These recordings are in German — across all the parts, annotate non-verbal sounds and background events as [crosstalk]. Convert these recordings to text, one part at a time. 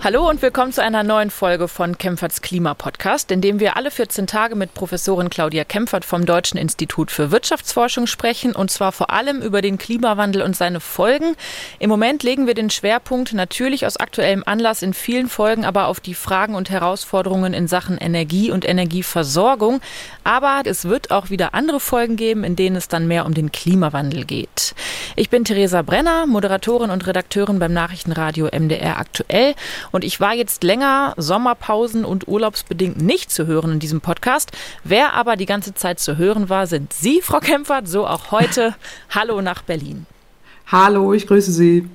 Hallo und willkommen zu einer neuen Folge von Kempferts Klimapodcast, in dem wir alle 14 Tage mit Professorin Claudia Kempfert vom Deutschen Institut für Wirtschaftsforschung sprechen und zwar vor allem über den Klimawandel und seine Folgen. Im Moment legen wir den Schwerpunkt natürlich aus aktuellem Anlass in vielen Folgen aber auf die Fragen und Herausforderungen in Sachen Energie und Energieversorgung. Aber es wird auch wieder andere Folgen geben, in denen es dann mehr um den Klimawandel geht. Ich bin Theresa Brenner, Moderatorin und Redakteurin beim Nachrichtenradio MDR aktuell und ich war jetzt länger Sommerpausen und urlaubsbedingt nicht zu hören in diesem Podcast. Wer aber die ganze Zeit zu hören war, sind Sie, Frau Kempfert, so auch heute. [laughs] Hallo nach Berlin. Hallo, ich grüße Sie.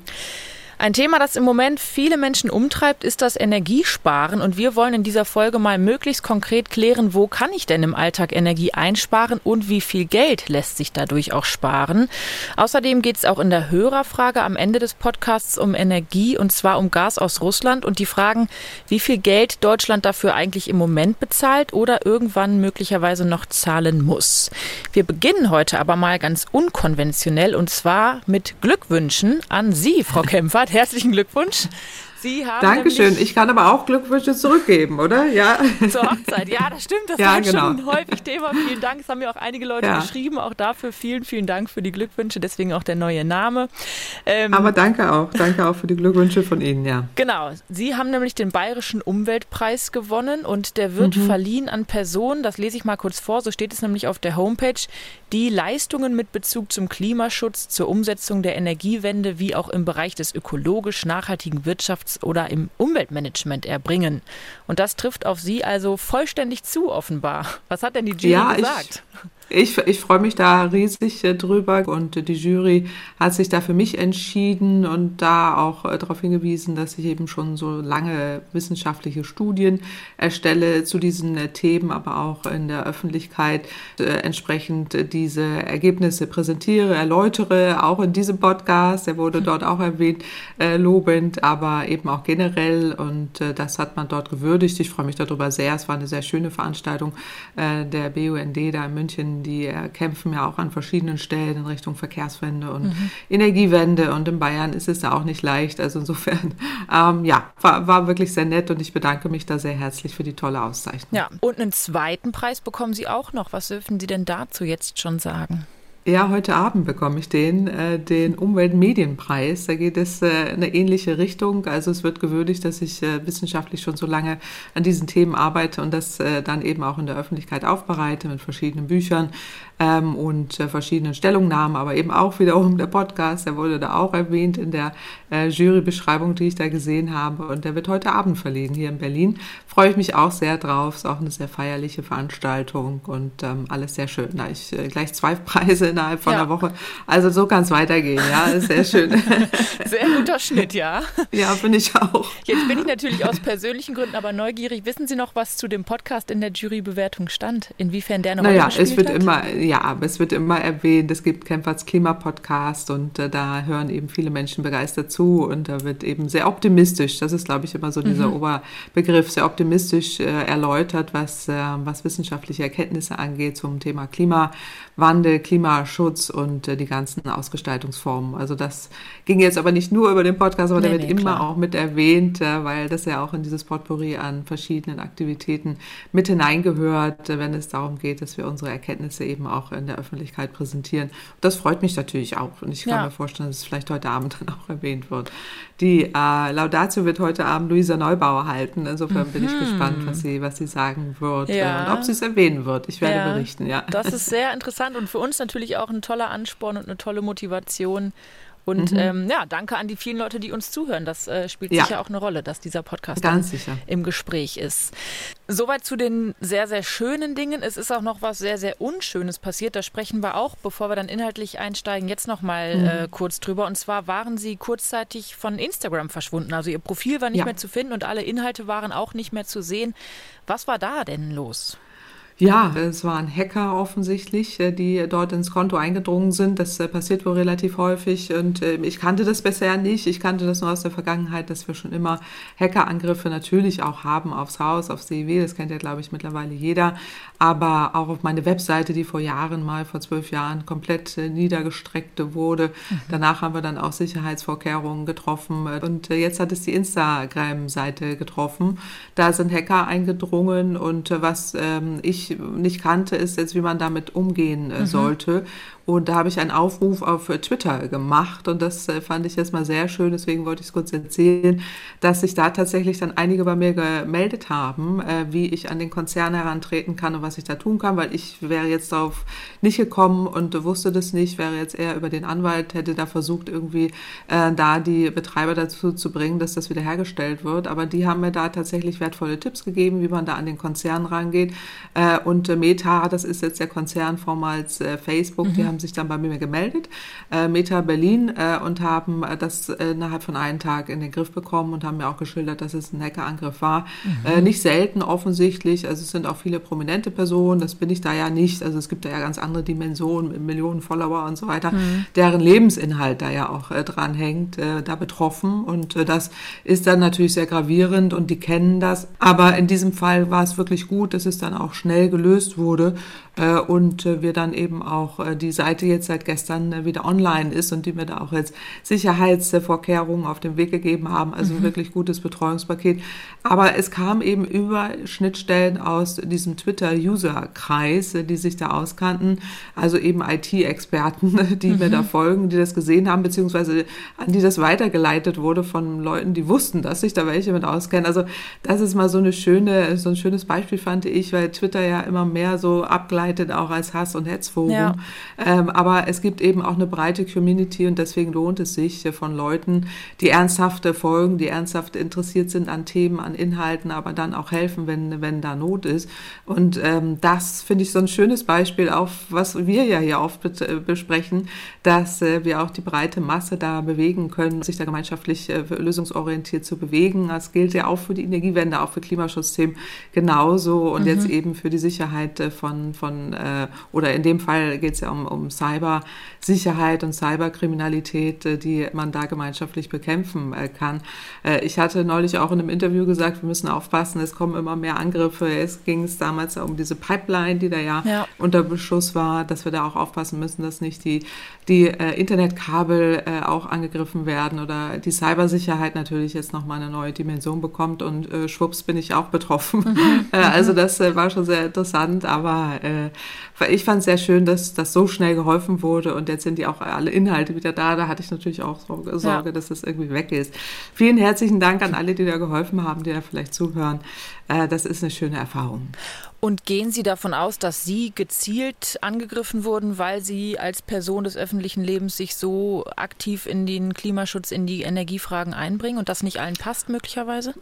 Ein Thema, das im Moment viele Menschen umtreibt, ist das Energiesparen. Und wir wollen in dieser Folge mal möglichst konkret klären, wo kann ich denn im Alltag Energie einsparen und wie viel Geld lässt sich dadurch auch sparen. Außerdem geht es auch in der Hörerfrage am Ende des Podcasts um Energie und zwar um Gas aus Russland und die Fragen, wie viel Geld Deutschland dafür eigentlich im Moment bezahlt oder irgendwann möglicherweise noch zahlen muss. Wir beginnen heute aber mal ganz unkonventionell und zwar mit Glückwünschen an Sie, Frau [laughs] Kempfert herzlichen Glückwunsch. Sie haben Dankeschön. Ich kann aber auch Glückwünsche zurückgeben, oder? Ja. Zur Hochzeit. Ja, das stimmt. Das ja, war genau. schon häufig Thema. Vielen Dank. Das haben mir auch einige Leute ja. geschrieben. Auch dafür vielen, vielen Dank für die Glückwünsche. Deswegen auch der neue Name. Ähm, aber danke auch. Danke auch für die Glückwünsche von Ihnen, ja. Genau. Sie haben nämlich den Bayerischen Umweltpreis gewonnen und der wird mhm. verliehen an Personen, das lese ich mal kurz vor, so steht es nämlich auf der Homepage, die Leistungen mit Bezug zum Klimaschutz, zur Umsetzung der Energiewende wie auch im Bereich des ökologisch nachhaltigen Wirtschafts oder im Umweltmanagement erbringen. Und das trifft auf Sie also vollständig zu, offenbar. Was hat denn die Jury ja, gesagt? Ich ich, ich freue mich da riesig äh, drüber und die Jury hat sich da für mich entschieden und da auch äh, darauf hingewiesen, dass ich eben schon so lange wissenschaftliche Studien erstelle zu diesen äh, Themen, aber auch in der Öffentlichkeit entsprechend diese Ergebnisse präsentiere, erläutere, auch in diesem Podcast, der wurde dort auch erwähnt, lobend, aber eben auch generell und das hat man dort gewürdigt. Ich freue mich darüber sehr. Es war eine sehr schöne Veranstaltung der BUND da in München die kämpfen ja auch an verschiedenen Stellen in Richtung Verkehrswende und mhm. Energiewende. Und in Bayern ist es da auch nicht leicht. Also insofern, [laughs] ähm, ja, war, war wirklich sehr nett und ich bedanke mich da sehr herzlich für die tolle Auszeichnung. Ja, und einen zweiten Preis bekommen Sie auch noch. Was dürfen Sie denn dazu jetzt schon sagen? Ja, heute Abend bekomme ich den, äh, den Umweltmedienpreis. Da geht es äh, in eine ähnliche Richtung. Also es wird gewürdigt, dass ich äh, wissenschaftlich schon so lange an diesen Themen arbeite und das äh, dann eben auch in der Öffentlichkeit aufbereite mit verschiedenen Büchern ähm, und äh, verschiedenen Stellungnahmen, aber eben auch wiederum der Podcast, der wurde da auch erwähnt in der äh, Jurybeschreibung, die ich da gesehen habe. Und der wird heute Abend verlegen hier in Berlin. Freue ich mich auch sehr drauf. Ist auch eine sehr feierliche Veranstaltung und ähm, alles sehr schön. Da ich äh, gleich zwei [laughs] Preise innerhalb von ja. einer Woche. Also so kann es weitergehen, ja. Ist sehr schön. [laughs] sehr guter Schnitt, ja. Ja, finde ich auch. Jetzt bin ich natürlich aus persönlichen Gründen aber neugierig. Wissen Sie noch, was zu dem Podcast in der Jurybewertung stand? Inwiefern der noch naja, es wird hat? immer, ja, aber es wird immer erwähnt, es gibt Kempferts Klimapodcast und äh, da hören eben viele Menschen begeistert zu und da wird eben sehr optimistisch, das ist glaube ich immer so dieser mhm. Oberbegriff, sehr optimistisch äh, erläutert, was, äh, was wissenschaftliche Erkenntnisse angeht zum Thema Klimawandel, Klimaschutz und äh, die ganzen Ausgestaltungsformen. Also das ging jetzt aber nicht nur über den Podcast, aber nee, der wird nee, immer klar. auch mit erwähnt, äh, weil das ja auch in dieses Potpourri an verschiedenen Aktivitäten mit hineingehört, wenn es darum geht, dass wir unsere Erkenntnisse eben auch in der Öffentlichkeit präsentieren. Das freut mich natürlich auch und ich kann ja. mir vorstellen, dass es vielleicht heute Abend [laughs] dann auch erwähnt wird. Die äh, Laudatio wird heute Abend Luisa Neubauer halten. Insofern mhm. bin ich mhm. gespannt, was sie, was sie sagen wird ja. und ob sie es erwähnen wird. Ich werde ja. berichten, ja. Das ist sehr [laughs] interessant und für uns natürlich auch ein toller Ansporn und eine tolle Motivation, und mhm. ähm, ja, danke an die vielen Leute, die uns zuhören. Das äh, spielt ja. sicher auch eine Rolle, dass dieser Podcast im Gespräch ist. Soweit zu den sehr, sehr schönen Dingen. Es ist auch noch was sehr, sehr Unschönes passiert. Da sprechen wir auch, bevor wir dann inhaltlich einsteigen, jetzt noch mal mhm. äh, kurz drüber. Und zwar waren Sie kurzzeitig von Instagram verschwunden. Also Ihr Profil war nicht ja. mehr zu finden und alle Inhalte waren auch nicht mehr zu sehen. Was war da denn los? Ja, es waren Hacker offensichtlich, äh, die dort ins Konto eingedrungen sind. Das äh, passiert wohl relativ häufig und äh, ich kannte das bisher nicht. Ich kannte das nur aus der Vergangenheit, dass wir schon immer Hackerangriffe natürlich auch haben aufs Haus, aufs CW. Das kennt ja, glaube ich, mittlerweile jeder. Aber auch auf meine Webseite, die vor Jahren mal, vor zwölf Jahren, komplett niedergestreckt wurde. Mhm. Danach haben wir dann auch Sicherheitsvorkehrungen getroffen und jetzt hat es die Instagram-Seite getroffen. Da sind Hacker eingedrungen und was ähm, ich nicht kannte, ist jetzt, wie man damit umgehen äh, mhm. sollte. Und da habe ich einen Aufruf auf Twitter gemacht und das äh, fand ich erstmal sehr schön, deswegen wollte ich es kurz erzählen, dass sich da tatsächlich dann einige bei mir gemeldet haben, äh, wie ich an den Konzern herantreten kann und was ich da tun kann, weil ich wäre jetzt darauf nicht gekommen und wusste das nicht, wäre jetzt eher über den Anwalt, hätte da versucht, irgendwie äh, da die Betreiber dazu zu bringen, dass das wiederhergestellt wird. Aber die haben mir da tatsächlich wertvolle Tipps gegeben, wie man da an den Konzern rangeht. Und Meta, das ist jetzt der Konzern vormals Facebook, mhm. die haben haben sich dann bei mir gemeldet, äh, Meta Berlin, äh, und haben äh, das äh, innerhalb von einem Tag in den Griff bekommen und haben mir auch geschildert, dass es ein Hackerangriff war. Mhm. Äh, nicht selten offensichtlich, also es sind auch viele prominente Personen, das bin ich da ja nicht, also es gibt da ja ganz andere Dimensionen, Millionen Follower und so weiter, mhm. deren Lebensinhalt da ja auch dran hängt, da betroffen und das ist dann natürlich sehr gravierend und die kennen das, aber in diesem Fall war es wirklich gut, dass es dann auch schnell gelöst wurde und wir dann eben auch äh, die Seite jetzt seit gestern wieder online ist und die mir da auch jetzt Sicherheitsvorkehrungen auf den Weg gegeben haben. Also mhm. wirklich gutes Betreuungspaket. Aber es kam eben über Schnittstellen aus diesem Twitter-User-Kreis, die sich da auskannten, also eben IT-Experten, [laughs] die mhm. mir da mhm. folgen, die das gesehen haben, beziehungsweise an die das weitergeleitet wurde von Leuten, die wussten, dass sich da welche mit auskennen. Also das ist mal so eine schöne, so ein schönes Beispiel fand ich, weil Twitter ja immer mehr so abgleitet auch als Hass- und Hetzforum. Ja. Ähm, aber es gibt eben auch eine breite Community und deswegen lohnt es sich von Leuten, die ernsthafte folgen, die ernsthaft interessiert sind an Themen, an Inhalten, aber dann auch helfen, wenn, wenn da Not ist. Und ähm, das finde ich so ein schönes Beispiel auf, was wir ja hier oft besprechen, dass äh, wir auch die breite Masse da bewegen können, sich da gemeinschaftlich äh, lösungsorientiert zu bewegen. Das gilt ja auch für die Energiewende, auch für Klimaschutzthemen genauso und mhm. jetzt eben für die Sicherheit äh, von, von von, äh, oder in dem Fall geht es ja um, um Cybersicherheit und Cyberkriminalität, äh, die man da gemeinschaftlich bekämpfen äh, kann. Äh, ich hatte neulich auch in einem Interview gesagt, wir müssen aufpassen, es kommen immer mehr Angriffe. Es ging es damals um diese Pipeline, die da ja, ja, unter Beschuss war, dass wir da auch aufpassen müssen, dass nicht die, die Internetkabel auch angegriffen werden oder die Cybersicherheit natürlich jetzt nochmal eine neue Dimension bekommt und schwupps bin ich auch betroffen. Mhm. [laughs] also das war schon sehr interessant, aber ich fand es sehr schön, dass das so schnell geholfen wurde und jetzt sind die auch alle Inhalte wieder da. Da hatte ich natürlich auch Sorge, Sorge ja. dass das irgendwie weg ist. Vielen herzlichen Dank an alle, die da geholfen haben, die da vielleicht zuhören. Äh, das ist eine schöne Erfahrung. Und gehen Sie davon aus, dass Sie gezielt angegriffen wurden, weil Sie als Person des öffentlichen Lebens sich so aktiv in den Klimaschutz, in die Energiefragen einbringen und das nicht allen passt möglicherweise?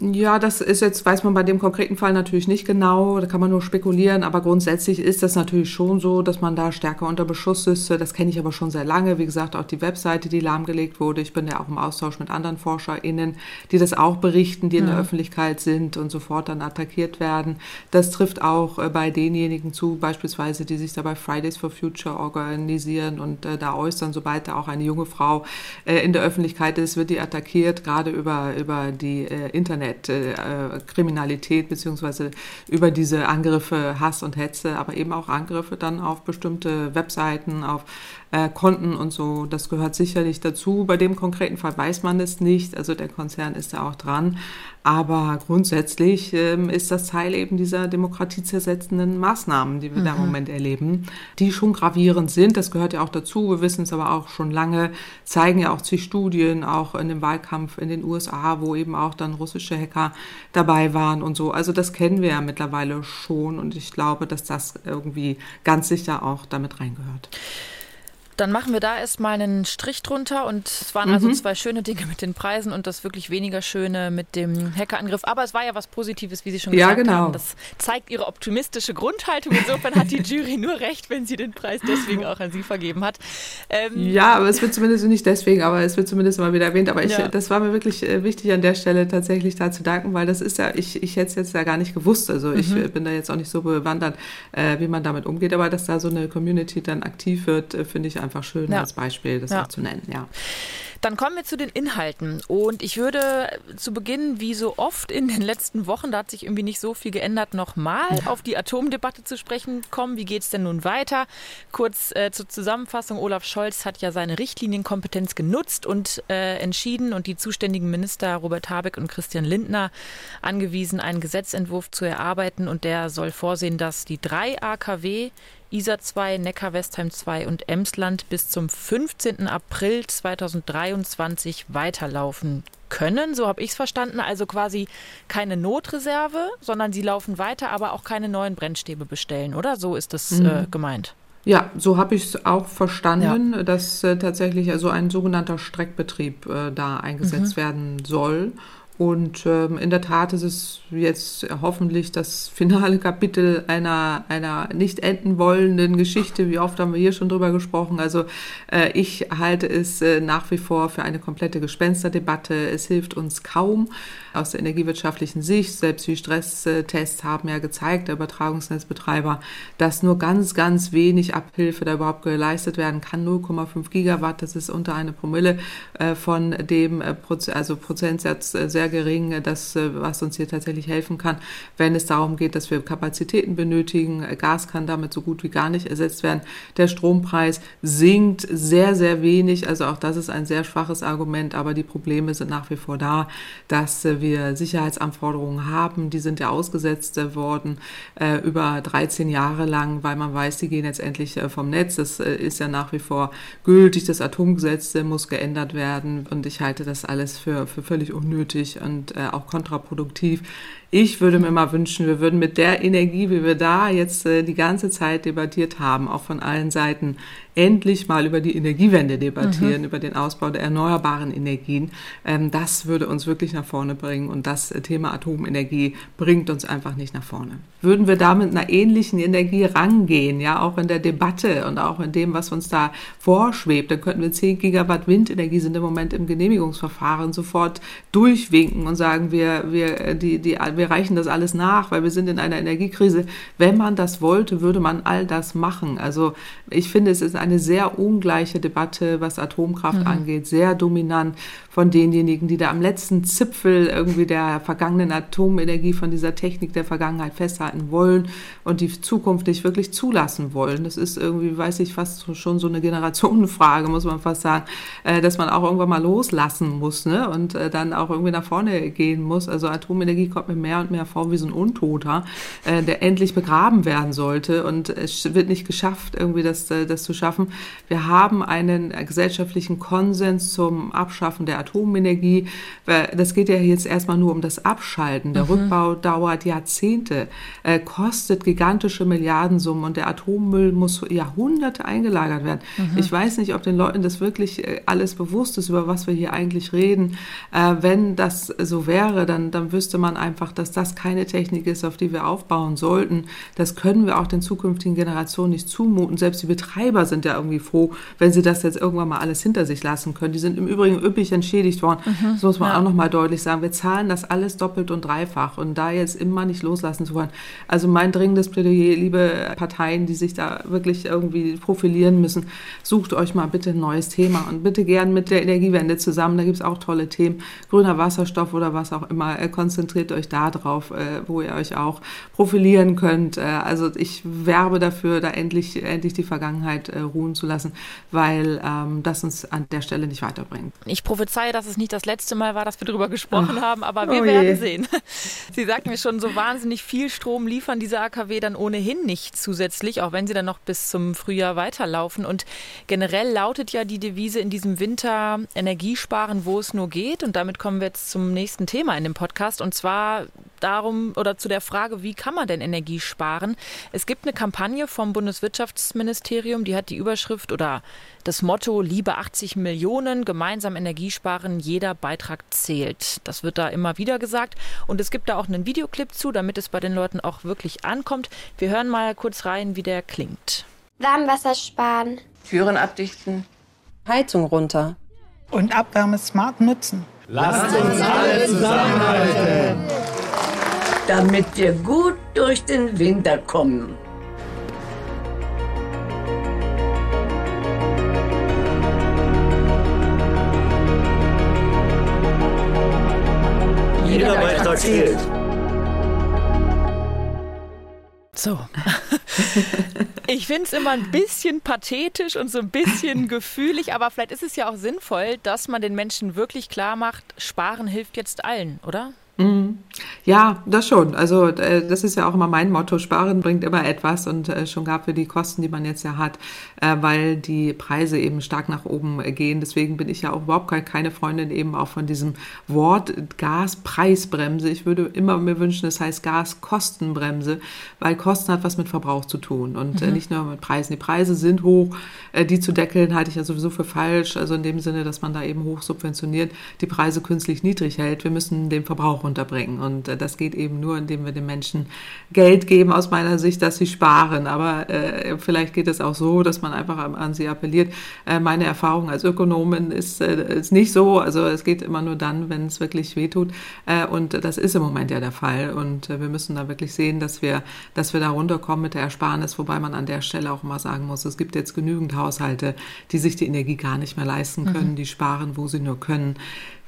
Ja, das ist jetzt, weiß man bei dem konkreten Fall natürlich nicht genau, da kann man nur spekulieren, aber grundsätzlich ist das natürlich schon so, dass man da stärker unter Beschuss ist. Das kenne ich aber schon sehr lange. Wie gesagt, auch die Webseite, die lahmgelegt wurde. Ich bin ja auch im Austausch mit anderen ForscherInnen, die das auch berichten, die in der Öffentlichkeit sind und sofort dann attackiert werden. Das trifft auch äh, bei denjenigen zu, beispielsweise, die sich da bei Fridays for Future organisieren und äh, da äußern, sobald da auch eine junge Frau äh, in der Öffentlichkeit ist, wird die attackiert, gerade über, über die äh, Internet äh, beziehungsweise über diese Angriffe, Hass und Hetze, aber eben auch Angriffe dann auf bestimmte Webseiten, auf äh, Konten und so. Das gehört sicherlich dazu. Bei dem konkreten Fall weiß man es nicht. Also der Konzern ist da auch dran. Aber grundsätzlich ähm, ist das Teil eben dieser demokratiezersetzenden Maßnahmen, die wir mhm. da im mhm. Moment erleben, die schon gravierend sind. Das gehört ja auch dazu. Wir wissen es aber auch schon lange, zeigen ja auch zig Studien, auch in dem Wahlkampf in den USA, wo eben auch dann russische Hacker dabei waren und so. Also das kennen wir ja mittlerweile schon und ich glaube, dass das irgendwie ganz sicher auch damit reingehört. Dann machen wir da erstmal einen Strich drunter und es waren also mhm. also zwei schöne Dinge mit den Preisen und das wirklich weniger schöne mit dem Hackerangriff. Aber es war ja was Positives, wie Sie schon gesagt ja, genau. haben. Das zeigt Ihre optimistische Grundhaltung. Insofern hat die [laughs] Jury nur recht, wenn sie den Preis deswegen auch an Sie vergeben hat. Ähm ja, aber es wird zumindest nicht deswegen, aber es wird zumindest mal wieder erwähnt. Aber ich, ja. das war mir wirklich äh, wichtig an der Stelle tatsächlich da zu danken, weil das ist ja, ich, ich hätte es jetzt ja gar nicht gewusst. Also mhm. ich bin da jetzt auch nicht so bewandert, äh, wie man damit umgeht. Aber dass da so eine Community dann aktiv wird, äh, finde ich einfach schön ja. als Beispiel, das auch zu nennen. Ja. Dann kommen wir zu den Inhalten. Und ich würde zu Beginn, wie so oft in den letzten Wochen, da hat sich irgendwie nicht so viel geändert, nochmal ja. auf die Atomdebatte zu sprechen kommen. Wie geht es denn nun weiter? Kurz äh, zur Zusammenfassung. Olaf Scholz hat ja seine Richtlinienkompetenz genutzt und äh, entschieden und die zuständigen Minister Robert Habeck und Christian Lindner angewiesen, einen Gesetzentwurf zu erarbeiten. Und der soll vorsehen, dass die drei AKW Isar 2, Neckar-Westheim 2 und Emsland bis zum 15. April 2023 weiterlaufen können. So habe ich es verstanden. Also quasi keine Notreserve, sondern sie laufen weiter, aber auch keine neuen Brennstäbe bestellen, oder? So ist das mhm. äh, gemeint. Ja, so habe ich es auch verstanden, ja. dass äh, tatsächlich also ein sogenannter Streckbetrieb äh, da eingesetzt mhm. werden soll. Und ähm, in der Tat ist es jetzt hoffentlich das finale Kapitel einer, einer nicht enden wollenden Geschichte. Wie oft haben wir hier schon drüber gesprochen? Also äh, ich halte es äh, nach wie vor für eine komplette Gespensterdebatte. Es hilft uns kaum aus der energiewirtschaftlichen Sicht. Selbst die Stresstests haben ja gezeigt, der Übertragungsnetzbetreiber, dass nur ganz, ganz wenig Abhilfe da überhaupt geleistet werden kann. 0,5 Gigawatt, das ist unter eine Promille äh, von dem äh, Proz also Prozentsatz äh, sehr sehr gering, das, äh, was uns hier tatsächlich helfen kann, wenn es darum geht, dass wir Kapazitäten benötigen. Gas kann damit so gut wie gar nicht ersetzt werden. Der Strompreis sinkt sehr, sehr wenig. Also auch das ist ein sehr schwaches Argument, aber die Probleme sind nach wie vor da, dass äh, wir Sicherheitsanforderungen haben. Die sind ja ausgesetzt äh, worden über 13 Jahre lang, weil man weiß, die gehen jetzt endlich vom Netz. Das ist ja nach wie vor gültig. Das Atomgesetz muss geändert werden und ich halte das alles für, für völlig unnötig und äh, auch kontraproduktiv. Ich würde mir mal wünschen, wir würden mit der Energie, wie wir da jetzt äh, die ganze Zeit debattiert haben, auch von allen Seiten, endlich mal über die Energiewende debattieren, mhm. über den Ausbau der erneuerbaren Energien. Ähm, das würde uns wirklich nach vorne bringen und das Thema Atomenergie bringt uns einfach nicht nach vorne. Würden wir da mit einer ähnlichen Energie rangehen, ja, auch in der Debatte und auch in dem, was uns da vorschwebt, dann könnten wir 10 Gigawatt Windenergie sind im Moment im Genehmigungsverfahren sofort durchwinken und sagen, wir, wir, äh, die, die, wir reichen das alles nach, weil wir sind in einer Energiekrise. Wenn man das wollte, würde man all das machen. Also ich finde, es ist eine sehr ungleiche Debatte, was Atomkraft mhm. angeht, sehr dominant von denjenigen, die da am letzten Zipfel irgendwie der vergangenen Atomenergie, von dieser Technik der Vergangenheit festhalten wollen und die Zukunft nicht wirklich zulassen wollen. Das ist irgendwie, weiß ich, fast schon so eine Generationenfrage, muss man fast sagen, äh, dass man auch irgendwann mal loslassen muss ne? und äh, dann auch irgendwie nach vorne gehen muss. Also Atomenergie kommt mir mehr und mehr vor wie so ein Untoter, äh, der endlich begraben werden sollte und es wird nicht geschafft, irgendwie das, das zu schaffen schaffen. Wir haben einen gesellschaftlichen Konsens zum Abschaffen der Atomenergie. Das geht ja jetzt erstmal nur um das Abschalten. Der mhm. Rückbau dauert Jahrzehnte, äh, kostet gigantische Milliardensummen und der Atommüll muss Jahrhunderte eingelagert werden. Mhm. Ich weiß nicht, ob den Leuten das wirklich äh, alles bewusst ist, über was wir hier eigentlich reden. Äh, wenn das so wäre, dann, dann wüsste man einfach, dass das keine Technik ist, auf die wir aufbauen sollten. Das können wir auch den zukünftigen Generationen nicht zumuten. Selbst die Betreiber sind ja irgendwie froh, wenn sie das jetzt irgendwann mal alles hinter sich lassen können. Die sind im Übrigen üppig entschädigt worden. Mhm, das muss man ja. auch nochmal deutlich sagen. Wir zahlen das alles doppelt und dreifach und da jetzt immer nicht loslassen zu wollen. Also mein dringendes Plädoyer, liebe Parteien, die sich da wirklich irgendwie profilieren müssen, sucht euch mal bitte ein neues Thema und bitte gern mit der Energiewende zusammen. Da gibt es auch tolle Themen. Grüner Wasserstoff oder was auch immer. Äh, konzentriert euch da drauf, äh, wo ihr euch auch profilieren könnt. Äh, also ich werbe dafür, da endlich, endlich die Vergangenheit ruhen zu lassen, weil ähm, das uns an der Stelle nicht weiterbringt. Ich prophezeie, dass es nicht das letzte Mal war, dass wir darüber gesprochen Ach, haben, aber wir oh werden sehen. [laughs] Sie sagten mir schon, so wahnsinnig viel Strom liefern diese AKW dann ohnehin nicht zusätzlich, auch wenn sie dann noch bis zum Frühjahr weiterlaufen. Und generell lautet ja die Devise in diesem Winter Energiesparen, wo es nur geht. Und damit kommen wir jetzt zum nächsten Thema in dem Podcast. Und zwar darum oder zu der Frage, wie kann man denn Energie sparen? Es gibt eine Kampagne vom Bundeswirtschaftsministerium, die hat die Überschrift oder das Motto Liebe 80 Millionen, gemeinsam Energie sparen, jeder Beitrag zählt. Das wird da immer wieder gesagt. Und es gibt da auch einen Videoclip zu, damit es bei den Leuten auch wirklich ankommt. Wir hören mal kurz rein, wie der klingt. Warmwasser sparen. Türen abdichten. Heizung runter. Und Abwärme smart nutzen. Lasst uns alle zusammenhalten. Damit wir gut durch den Winter kommen. Jeder Beitrag zählt. So. [laughs] Ich finde es immer ein bisschen pathetisch und so ein bisschen [laughs] gefühlig, aber vielleicht ist es ja auch sinnvoll, dass man den Menschen wirklich klar macht, Sparen hilft jetzt allen, oder? Mhm. Ja, das schon. Also äh, das ist ja auch immer mein Motto. Sparen bringt immer etwas und äh, schon gab für die Kosten, die man jetzt ja hat, äh, weil die Preise eben stark nach oben gehen. Deswegen bin ich ja auch überhaupt keine Freundin eben auch von diesem Wort Gaspreisbremse. Ich würde immer mir wünschen, es heißt Gaskostenbremse, weil Kosten hat was mit Verbrauch zu tun und mhm. nicht nur mit Preisen. Die Preise sind hoch, die zu deckeln halte ich ja sowieso für falsch. Also in dem Sinne, dass man da eben hoch subventioniert, die Preise künstlich niedrig hält. Wir müssen den Verbrauch runterbringen. Und äh, das geht eben nur, indem wir den Menschen Geld geben, aus meiner Sicht, dass sie sparen. Aber äh, vielleicht geht es auch so, dass man einfach an, an sie appelliert. Äh, meine Erfahrung als Ökonomin ist, äh, ist nicht so. Also es geht immer nur dann, wenn es wirklich wehtut. Äh, und das ist im Moment ja der Fall. Und äh, wir müssen da wirklich sehen, dass wir, dass wir da runterkommen mit der Ersparnis, wobei man an der Stelle auch immer sagen muss, es gibt jetzt genügend Haushalte, die sich die Energie gar nicht mehr leisten können, mhm. die sparen, wo sie nur können.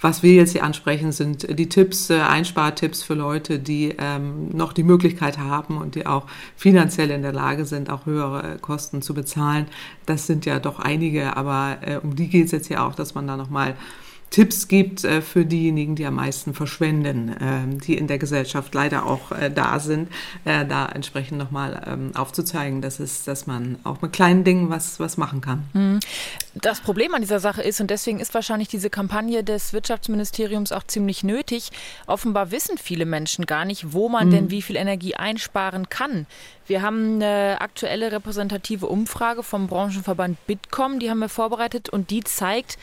Was wir jetzt hier ansprechen, sind die Tipps, äh, Einspartipps für Leute, die ähm, noch die Möglichkeit haben und die auch finanziell in der Lage sind, auch höhere Kosten zu bezahlen. Das sind ja doch einige, aber äh, um die geht es jetzt hier auch, dass man da nochmal mal Tipps gibt äh, für diejenigen, die am meisten verschwenden, äh, die in der Gesellschaft leider auch äh, da sind, äh, da entsprechend nochmal ähm, aufzuzeigen, dass, es, dass man auch mit kleinen Dingen was, was machen kann. Hm. Das Problem an dieser Sache ist, und deswegen ist wahrscheinlich diese Kampagne des Wirtschaftsministeriums auch ziemlich nötig, offenbar wissen viele Menschen gar nicht, wo man mhm. denn wie viel Energie einsparen kann. Wir haben eine aktuelle repräsentative Umfrage vom Branchenverband Bitkom, die haben wir vorbereitet und die zeigt,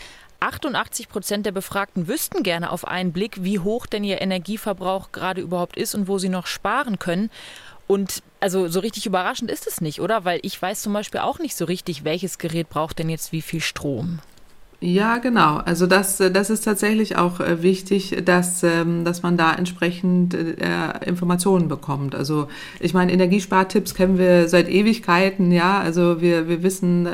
88 Prozent der Befragten wüssten gerne auf einen Blick, wie hoch denn ihr Energieverbrauch gerade überhaupt ist und wo sie noch sparen können. Und also so richtig überraschend ist es nicht, oder? Weil ich weiß zum Beispiel auch nicht so richtig, welches Gerät braucht denn jetzt wie viel Strom. Ja, genau. Also das, äh, das ist tatsächlich auch äh, wichtig, dass, ähm, dass man da entsprechend äh, Informationen bekommt. Also ich meine, Energiespartipps kennen wir seit Ewigkeiten, ja. Also wir, wir wissen,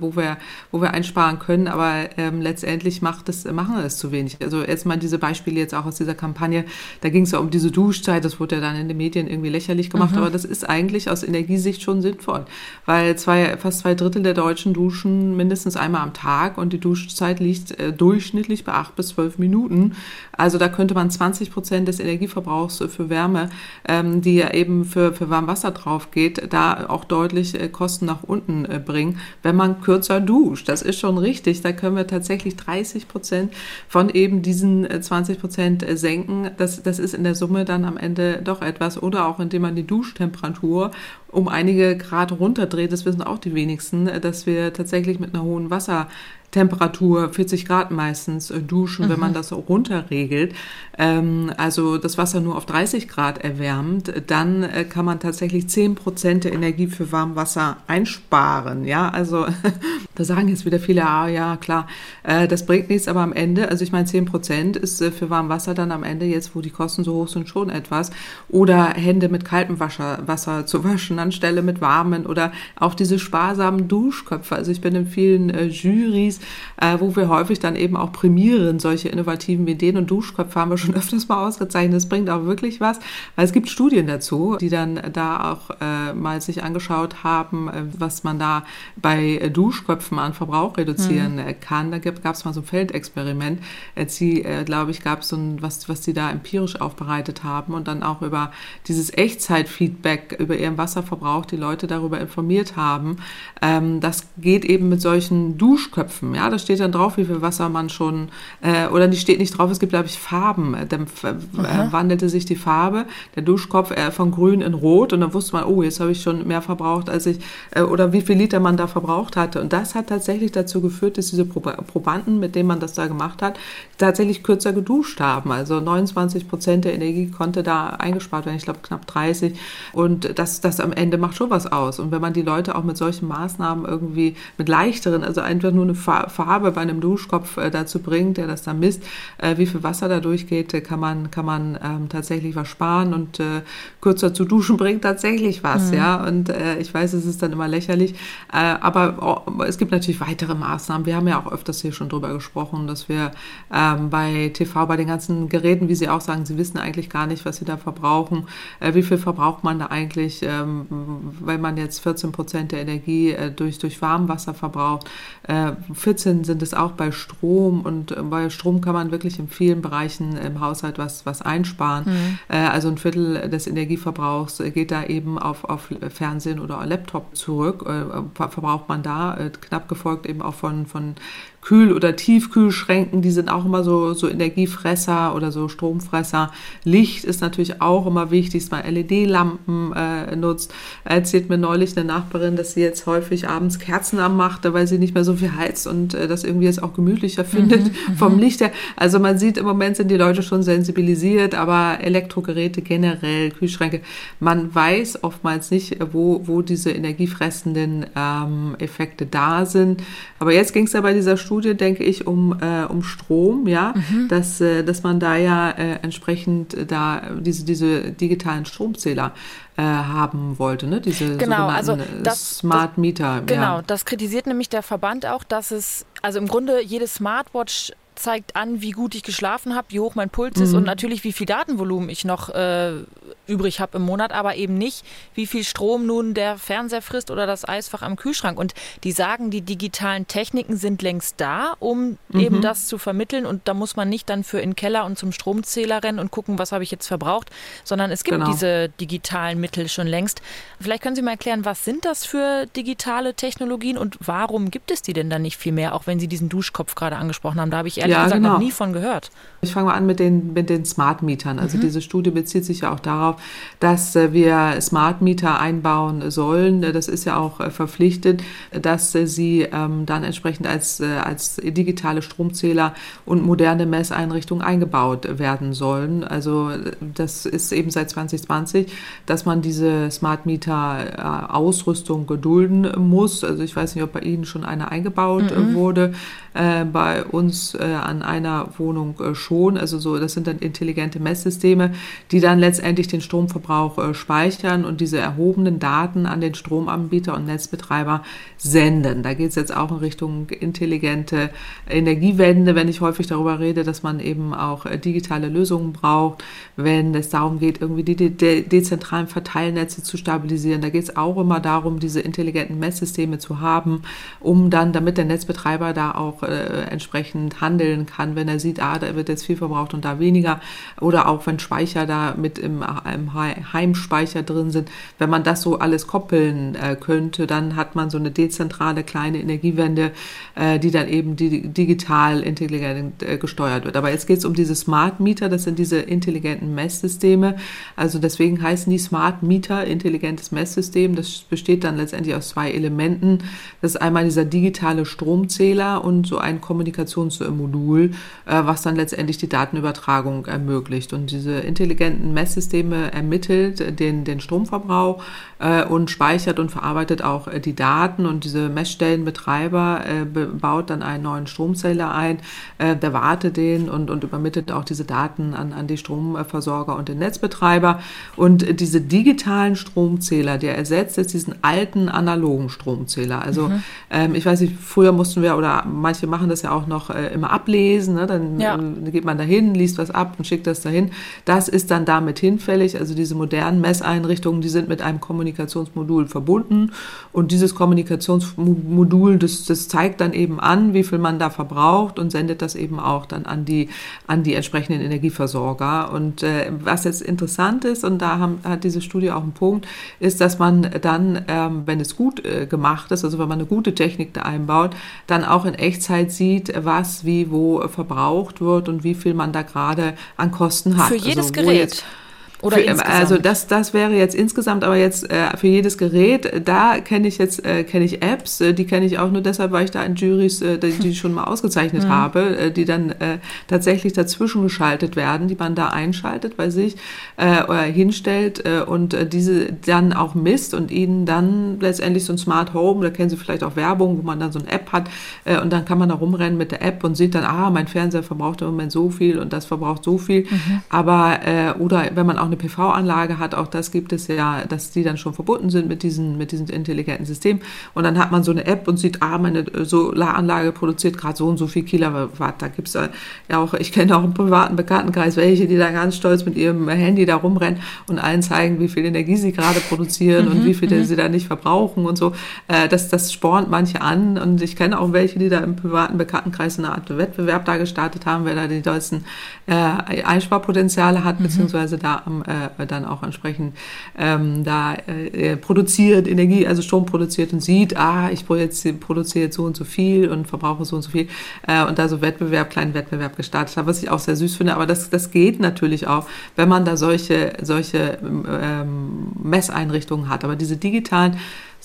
wo wir, wo wir einsparen können, aber ähm, letztendlich macht es, machen es zu wenig. Also jetzt mal diese Beispiele jetzt auch aus dieser Kampagne, da ging es ja um diese Duschzeit, das wurde ja dann in den Medien irgendwie lächerlich gemacht, mhm. aber das ist eigentlich aus Energiesicht schon sinnvoll, weil zwei, fast zwei Drittel der Deutschen duschen mindestens einmal am Tag und die Duschzeit liegt äh, durchschnittlich bei acht bis zwölf Minuten. Also da könnte man 20 Prozent des Energieverbrauchs äh, für Wärme, ähm, die ja eben für, für Warmwasser drauf geht, da auch deutlich äh, Kosten nach unten äh, bringen, wenn man kürzer duscht. Das ist schon richtig. Da können wir tatsächlich 30 Prozent von eben diesen 20 äh, Prozent äh, senken. Das, das ist in der Summe dann am Ende doch etwas. Oder auch indem man die Duschtemperatur um einige Grad runterdreht. Das wissen auch die wenigsten, dass wir tatsächlich mit einer hohen Wasser Temperatur, 40 Grad meistens, äh, duschen, mhm. wenn man mhm. das so runterregelt, ähm, also das Wasser nur auf 30 Grad erwärmt, dann äh, kann man tatsächlich 10 Prozent der Energie für Warmwasser einsparen. Ja, also [laughs] da sagen jetzt wieder viele, ah ja, klar, äh, das bringt nichts, aber am Ende, also ich meine, 10 Prozent ist äh, für Warmwasser dann am Ende jetzt, wo die Kosten so hoch sind, schon etwas. Oder Hände mit kaltem Wasser, Wasser zu waschen anstelle mit warmen oder auch diese sparsamen Duschköpfe. Also ich bin in vielen äh, Jurys, äh, wo wir häufig dann eben auch prämieren, solche innovativen Ideen und Duschköpfe haben wir schon [laughs] öfters mal ausgezeichnet. Das bringt auch wirklich was, weil es gibt Studien dazu, die dann da auch äh, mal sich angeschaut haben, äh, was man da bei Duschköpfen Duschköpfen an Verbrauch reduzieren mhm. kann. Da gab es mal so ein Feldexperiment. Sie, äh, glaube ich, gab es so ein, was, was sie da empirisch aufbereitet haben und dann auch über dieses Echtzeitfeedback über ihren Wasserverbrauch die Leute darüber informiert haben. Ähm, das geht eben mit solchen Duschköpfen. Ja, da steht dann drauf, wie viel Wasser man schon, äh, oder die steht nicht drauf, es gibt, glaube ich, Farben. Dann äh, wandelte sich die Farbe, der Duschkopf äh, von grün in rot und dann wusste man, oh, jetzt habe ich schon mehr verbraucht, als ich, äh, oder wie viel Liter man da verbraucht hatte. Und das hat tatsächlich dazu geführt, dass diese Probanden, mit denen man das da gemacht hat, tatsächlich kürzer geduscht haben. Also 29 Prozent der Energie konnte da eingespart werden, ich glaube knapp 30. Und das, das am Ende macht schon was aus. Und wenn man die Leute auch mit solchen Maßnahmen irgendwie mit leichteren, also einfach nur eine Farbe bei einem Duschkopf äh, dazu bringt, der das dann misst, äh, wie viel Wasser da durchgeht, äh, kann man, kann man ähm, tatsächlich was sparen und äh, kürzer zu duschen [laughs] bringt tatsächlich was, mhm. ja. Und äh, ich weiß, es ist dann immer lächerlich, äh, aber oh, es gibt natürlich weitere Maßnahmen. Wir haben ja auch öfters hier schon drüber gesprochen, dass wir ähm, bei TV, bei den ganzen Geräten, wie Sie auch sagen, Sie wissen eigentlich gar nicht, was Sie da verbrauchen. Wie viel verbraucht man da eigentlich, ähm, wenn man jetzt 14 Prozent der Energie durch, durch Warmwasser verbraucht? Äh, 14 sind es auch bei Strom und äh, bei Strom kann man wirklich in vielen Bereichen im Haushalt was, was einsparen. Mhm. Äh, also ein Viertel des Energieverbrauchs geht da eben auf, auf Fernsehen oder Laptop zurück. Äh, verbraucht man da, knapp gefolgt eben auch von, von Kühl- oder Tiefkühlschränken, die sind auch immer so, so Energiefresser oder so Stromfresser. Licht ist natürlich auch immer wichtig, dass man LED-Lampen äh, nutzt. Erzählt mir neulich eine Nachbarin, dass sie jetzt häufig abends Kerzen anmacht, weil sie nicht mehr so viel heizt und äh, das irgendwie jetzt auch gemütlicher findet mhm, mhm, vom Licht her. Also man sieht im Moment sind die Leute schon sensibilisiert, aber Elektrogeräte generell, Kühlschränke, man weiß oftmals nicht, wo, wo diese energiefressenden ähm, Effekte da sind. Aber jetzt ging es ja bei dieser Studie Studie, denke ich, um, äh, um Strom, ja, mhm. dass, äh, dass man da ja äh, entsprechend da diese, diese digitalen Stromzähler äh, haben wollte, ne? diese genau, also das, Smart Meter. Genau, ja. das kritisiert nämlich der Verband auch, dass es, also im Grunde jede Smartwatch zeigt an, wie gut ich geschlafen habe, wie hoch mein Puls mhm. ist und natürlich, wie viel Datenvolumen ich noch äh, übrig habe im Monat, aber eben nicht, wie viel Strom nun der Fernseher frisst oder das Eisfach am Kühlschrank. Und die sagen, die digitalen Techniken sind längst da, um mhm. eben das zu vermitteln. Und da muss man nicht dann für in den Keller und zum Stromzähler rennen und gucken, was habe ich jetzt verbraucht, sondern es gibt genau. diese digitalen Mittel schon längst. Vielleicht können Sie mal erklären, was sind das für digitale Technologien und warum gibt es die denn dann nicht viel mehr, auch wenn Sie diesen Duschkopf gerade angesprochen haben? Da habe ich ehrlich ja, gesagt genau. noch nie von gehört. Ich fange mal an mit den, mit den Smart Mietern. Also mhm. diese Studie bezieht sich ja auch darauf, dass äh, wir Smart Meter einbauen sollen. Das ist ja auch äh, verpflichtet, dass äh, sie ähm, dann entsprechend als, als digitale Stromzähler und moderne Messeinrichtungen eingebaut werden sollen. Also das ist eben seit 2020, dass man diese Smart Meter Ausrüstung gedulden muss. Also ich weiß nicht, ob bei Ihnen schon eine eingebaut mhm. wurde. Bei uns an einer Wohnung schon. Also so, das sind dann intelligente Messsysteme, die dann letztendlich den Stromverbrauch äh, speichern und diese erhobenen Daten an den Stromanbieter und Netzbetreiber senden. Da geht es jetzt auch in Richtung intelligente Energiewende, wenn ich häufig darüber rede, dass man eben auch äh, digitale Lösungen braucht, wenn es darum geht, irgendwie die de dezentralen Verteilnetze zu stabilisieren. Da geht es auch immer darum, diese intelligenten Messsysteme zu haben, um dann, damit der Netzbetreiber da auch äh, entsprechend handeln kann, wenn er sieht, ah, da wird jetzt viel verbraucht und da weniger. Oder auch wenn Speicher da mit im, im Heimspeicher drin sind. Wenn man das so alles koppeln äh, könnte, dann hat man so eine dezentrale kleine Energiewende, äh, die dann eben die, digital intelligent äh, gesteuert wird. Aber jetzt geht es um diese Smart Meter, das sind diese intelligenten Messsysteme. Also deswegen heißen die Smart Meter intelligentes Messsystem. Das besteht dann letztendlich aus zwei Elementen. Das ist einmal dieser digitale Stromzähler und so ein Kommunikationsmodul, äh, was dann letztendlich die Datenübertragung ermöglicht. Und diese intelligenten Messsysteme ermittelt den, den Stromverbrauch äh, und speichert und verarbeitet auch äh, die Daten. Und diese Messstellenbetreiber äh, baut dann einen neuen Stromzähler ein, äh, der wartet den und, und übermittelt auch diese Daten an, an die Stromversorger und den Netzbetreiber. Und diese digitalen Stromzähler, der ersetzt jetzt diesen alten analogen Stromzähler. Also mhm. ähm, ich weiß nicht, früher mussten wir oder manche machen das ja auch noch äh, immer ablesen. Ne? Dann ja. äh, geht man dahin, liest was ab und schickt das dahin. Das ist dann damit hinfällig also diese modernen Messeinrichtungen, die sind mit einem Kommunikationsmodul verbunden und dieses Kommunikationsmodul, das, das zeigt dann eben an, wie viel man da verbraucht und sendet das eben auch dann an die, an die entsprechenden Energieversorger. Und äh, was jetzt interessant ist, und da haben, hat diese Studie auch einen Punkt, ist, dass man dann, ähm, wenn es gut äh, gemacht ist, also wenn man eine gute Technik da einbaut, dann auch in Echtzeit sieht, was wie wo verbraucht wird und wie viel man da gerade an Kosten hat. Für jedes also, Gerät. Jetzt, oder für, insgesamt? Also das, das wäre jetzt insgesamt, aber jetzt äh, für jedes Gerät, da kenne ich jetzt äh, kenne ich Apps, äh, die kenne ich auch nur deshalb, weil ich da in Juries, äh, die, die ich schon mal ausgezeichnet [laughs] Mhm. habe, äh, die dann äh, tatsächlich dazwischen geschaltet werden, die man da einschaltet bei sich äh, oder hinstellt äh, und äh, diese dann auch misst und ihnen dann letztendlich so ein Smart Home, da kennen Sie vielleicht auch Werbung, wo man dann so eine App hat äh, und dann kann man da rumrennen mit der App und sieht dann, ah, mein Fernseher verbraucht im Moment so viel und das verbraucht so viel. Aber äh, oder wenn man auch eine PV-Anlage hat, auch das gibt es ja, dass die dann schon verbunden sind mit diesen, mit diesen intelligenten Systemen. Und dann hat man so eine App und sieht, ah, meine Solaranlage produziert gerade so und so viel Kilowatt. Da gibt es ja auch, ich kenne auch einen privaten Bekanntenkreis, welche, die da ganz stolz mit ihrem Handy da rumrennen und allen zeigen, wie viel Energie sie gerade produzieren und wie viel sie da nicht verbrauchen und so. Äh, das, das spornt manche an. Und ich kenne auch welche, die da im privaten Bekanntenkreis eine Art Wettbewerb da gestartet haben, wer da die dollsten äh, Einsparpotenziale hat, beziehungsweise da am, äh, dann auch entsprechend ähm, da äh, produziert, Energie, also Strom produziert und sieht, ah, ich produziere produziere jetzt so und so viel und verbrauche so und so viel äh, und da so Wettbewerb, kleinen Wettbewerb gestartet habe, was ich auch sehr süß finde, aber das, das geht natürlich auch, wenn man da solche, solche ähm, Messeinrichtungen hat, aber diese digitalen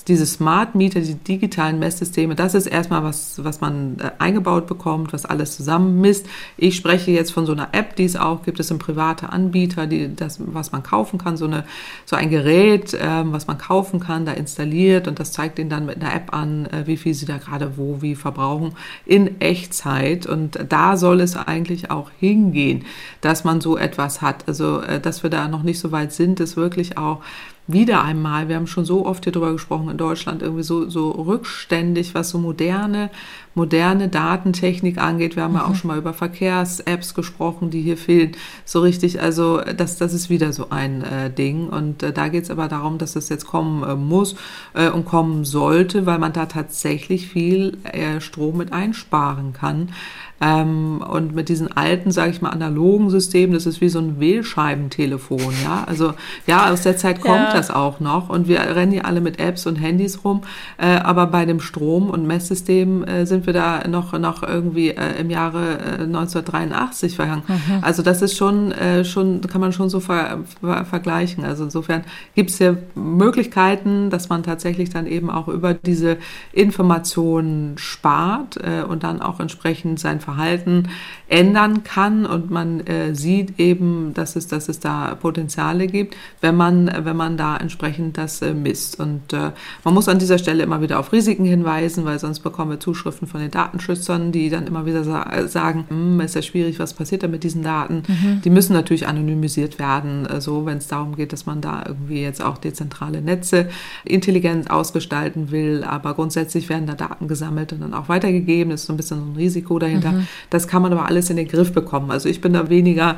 diese Smart Meter, die digitalen Messsysteme, das ist erstmal was, was man äh, eingebaut bekommt, was alles zusammen misst. Ich spreche jetzt von so einer App, die es auch gibt. Es sind private Anbieter, die das, was man kaufen kann, so eine, so ein Gerät, ähm, was man kaufen kann, da installiert und das zeigt Ihnen dann mit einer App an, äh, wie viel Sie da gerade wo, wie verbrauchen in Echtzeit. Und da soll es eigentlich auch hingehen, dass man so etwas hat. Also, äh, dass wir da noch nicht so weit sind, ist wirklich auch wieder einmal, wir haben schon so oft hier drüber gesprochen in Deutschland, irgendwie so, so rückständig, was so moderne, moderne Datentechnik angeht. Wir haben ja auch schon mal über Verkehrs-Apps gesprochen, die hier fehlen. So richtig, also das, das ist wieder so ein äh, Ding. Und äh, da geht es aber darum, dass es jetzt kommen äh, muss äh, und kommen sollte, weil man da tatsächlich viel äh, Strom mit einsparen kann. Ähm, und mit diesen alten, sage ich mal, analogen Systemen, das ist wie so ein Wählscheibentelefon, ja. Also ja, aus der Zeit kommt Ja. das auch noch. Und wir rennen hier alle mit Apps und Handys rum. Äh, aber bei dem Strom- und Messsystem äh, sind wir da noch, noch irgendwie äh, im Jahre äh, 1983 verhangen. Also das ist schon, äh, schon, kann man schon so ver, ver, vergleichen. Also insofern gibt es hier Möglichkeiten, dass man tatsächlich dann eben auch über diese Informationen spart äh, und dann auch entsprechend sein Verhalten ändern kann und man äh, sieht eben, dass es, dass es da Potenziale gibt, wenn man, wenn man da entsprechend das äh, misst. Und äh, man muss an dieser Stelle immer wieder auf Risiken hinweisen, weil sonst bekommen wir Zuschriften von den Datenschützern, die dann immer wieder sa sagen, hm, ist ja schwierig, was passiert da mit diesen Daten? Die müssen natürlich anonymisiert werden, äh, so wenn es darum geht, dass man da irgendwie jetzt auch dezentrale Netze intelligent ausgestalten will, aber grundsätzlich werden da Daten gesammelt und dann auch weitergegeben. Das ist so ein bisschen so ein Risiko dahinter. Das kann man aber alles in den Griff bekommen. Also ich bin da weniger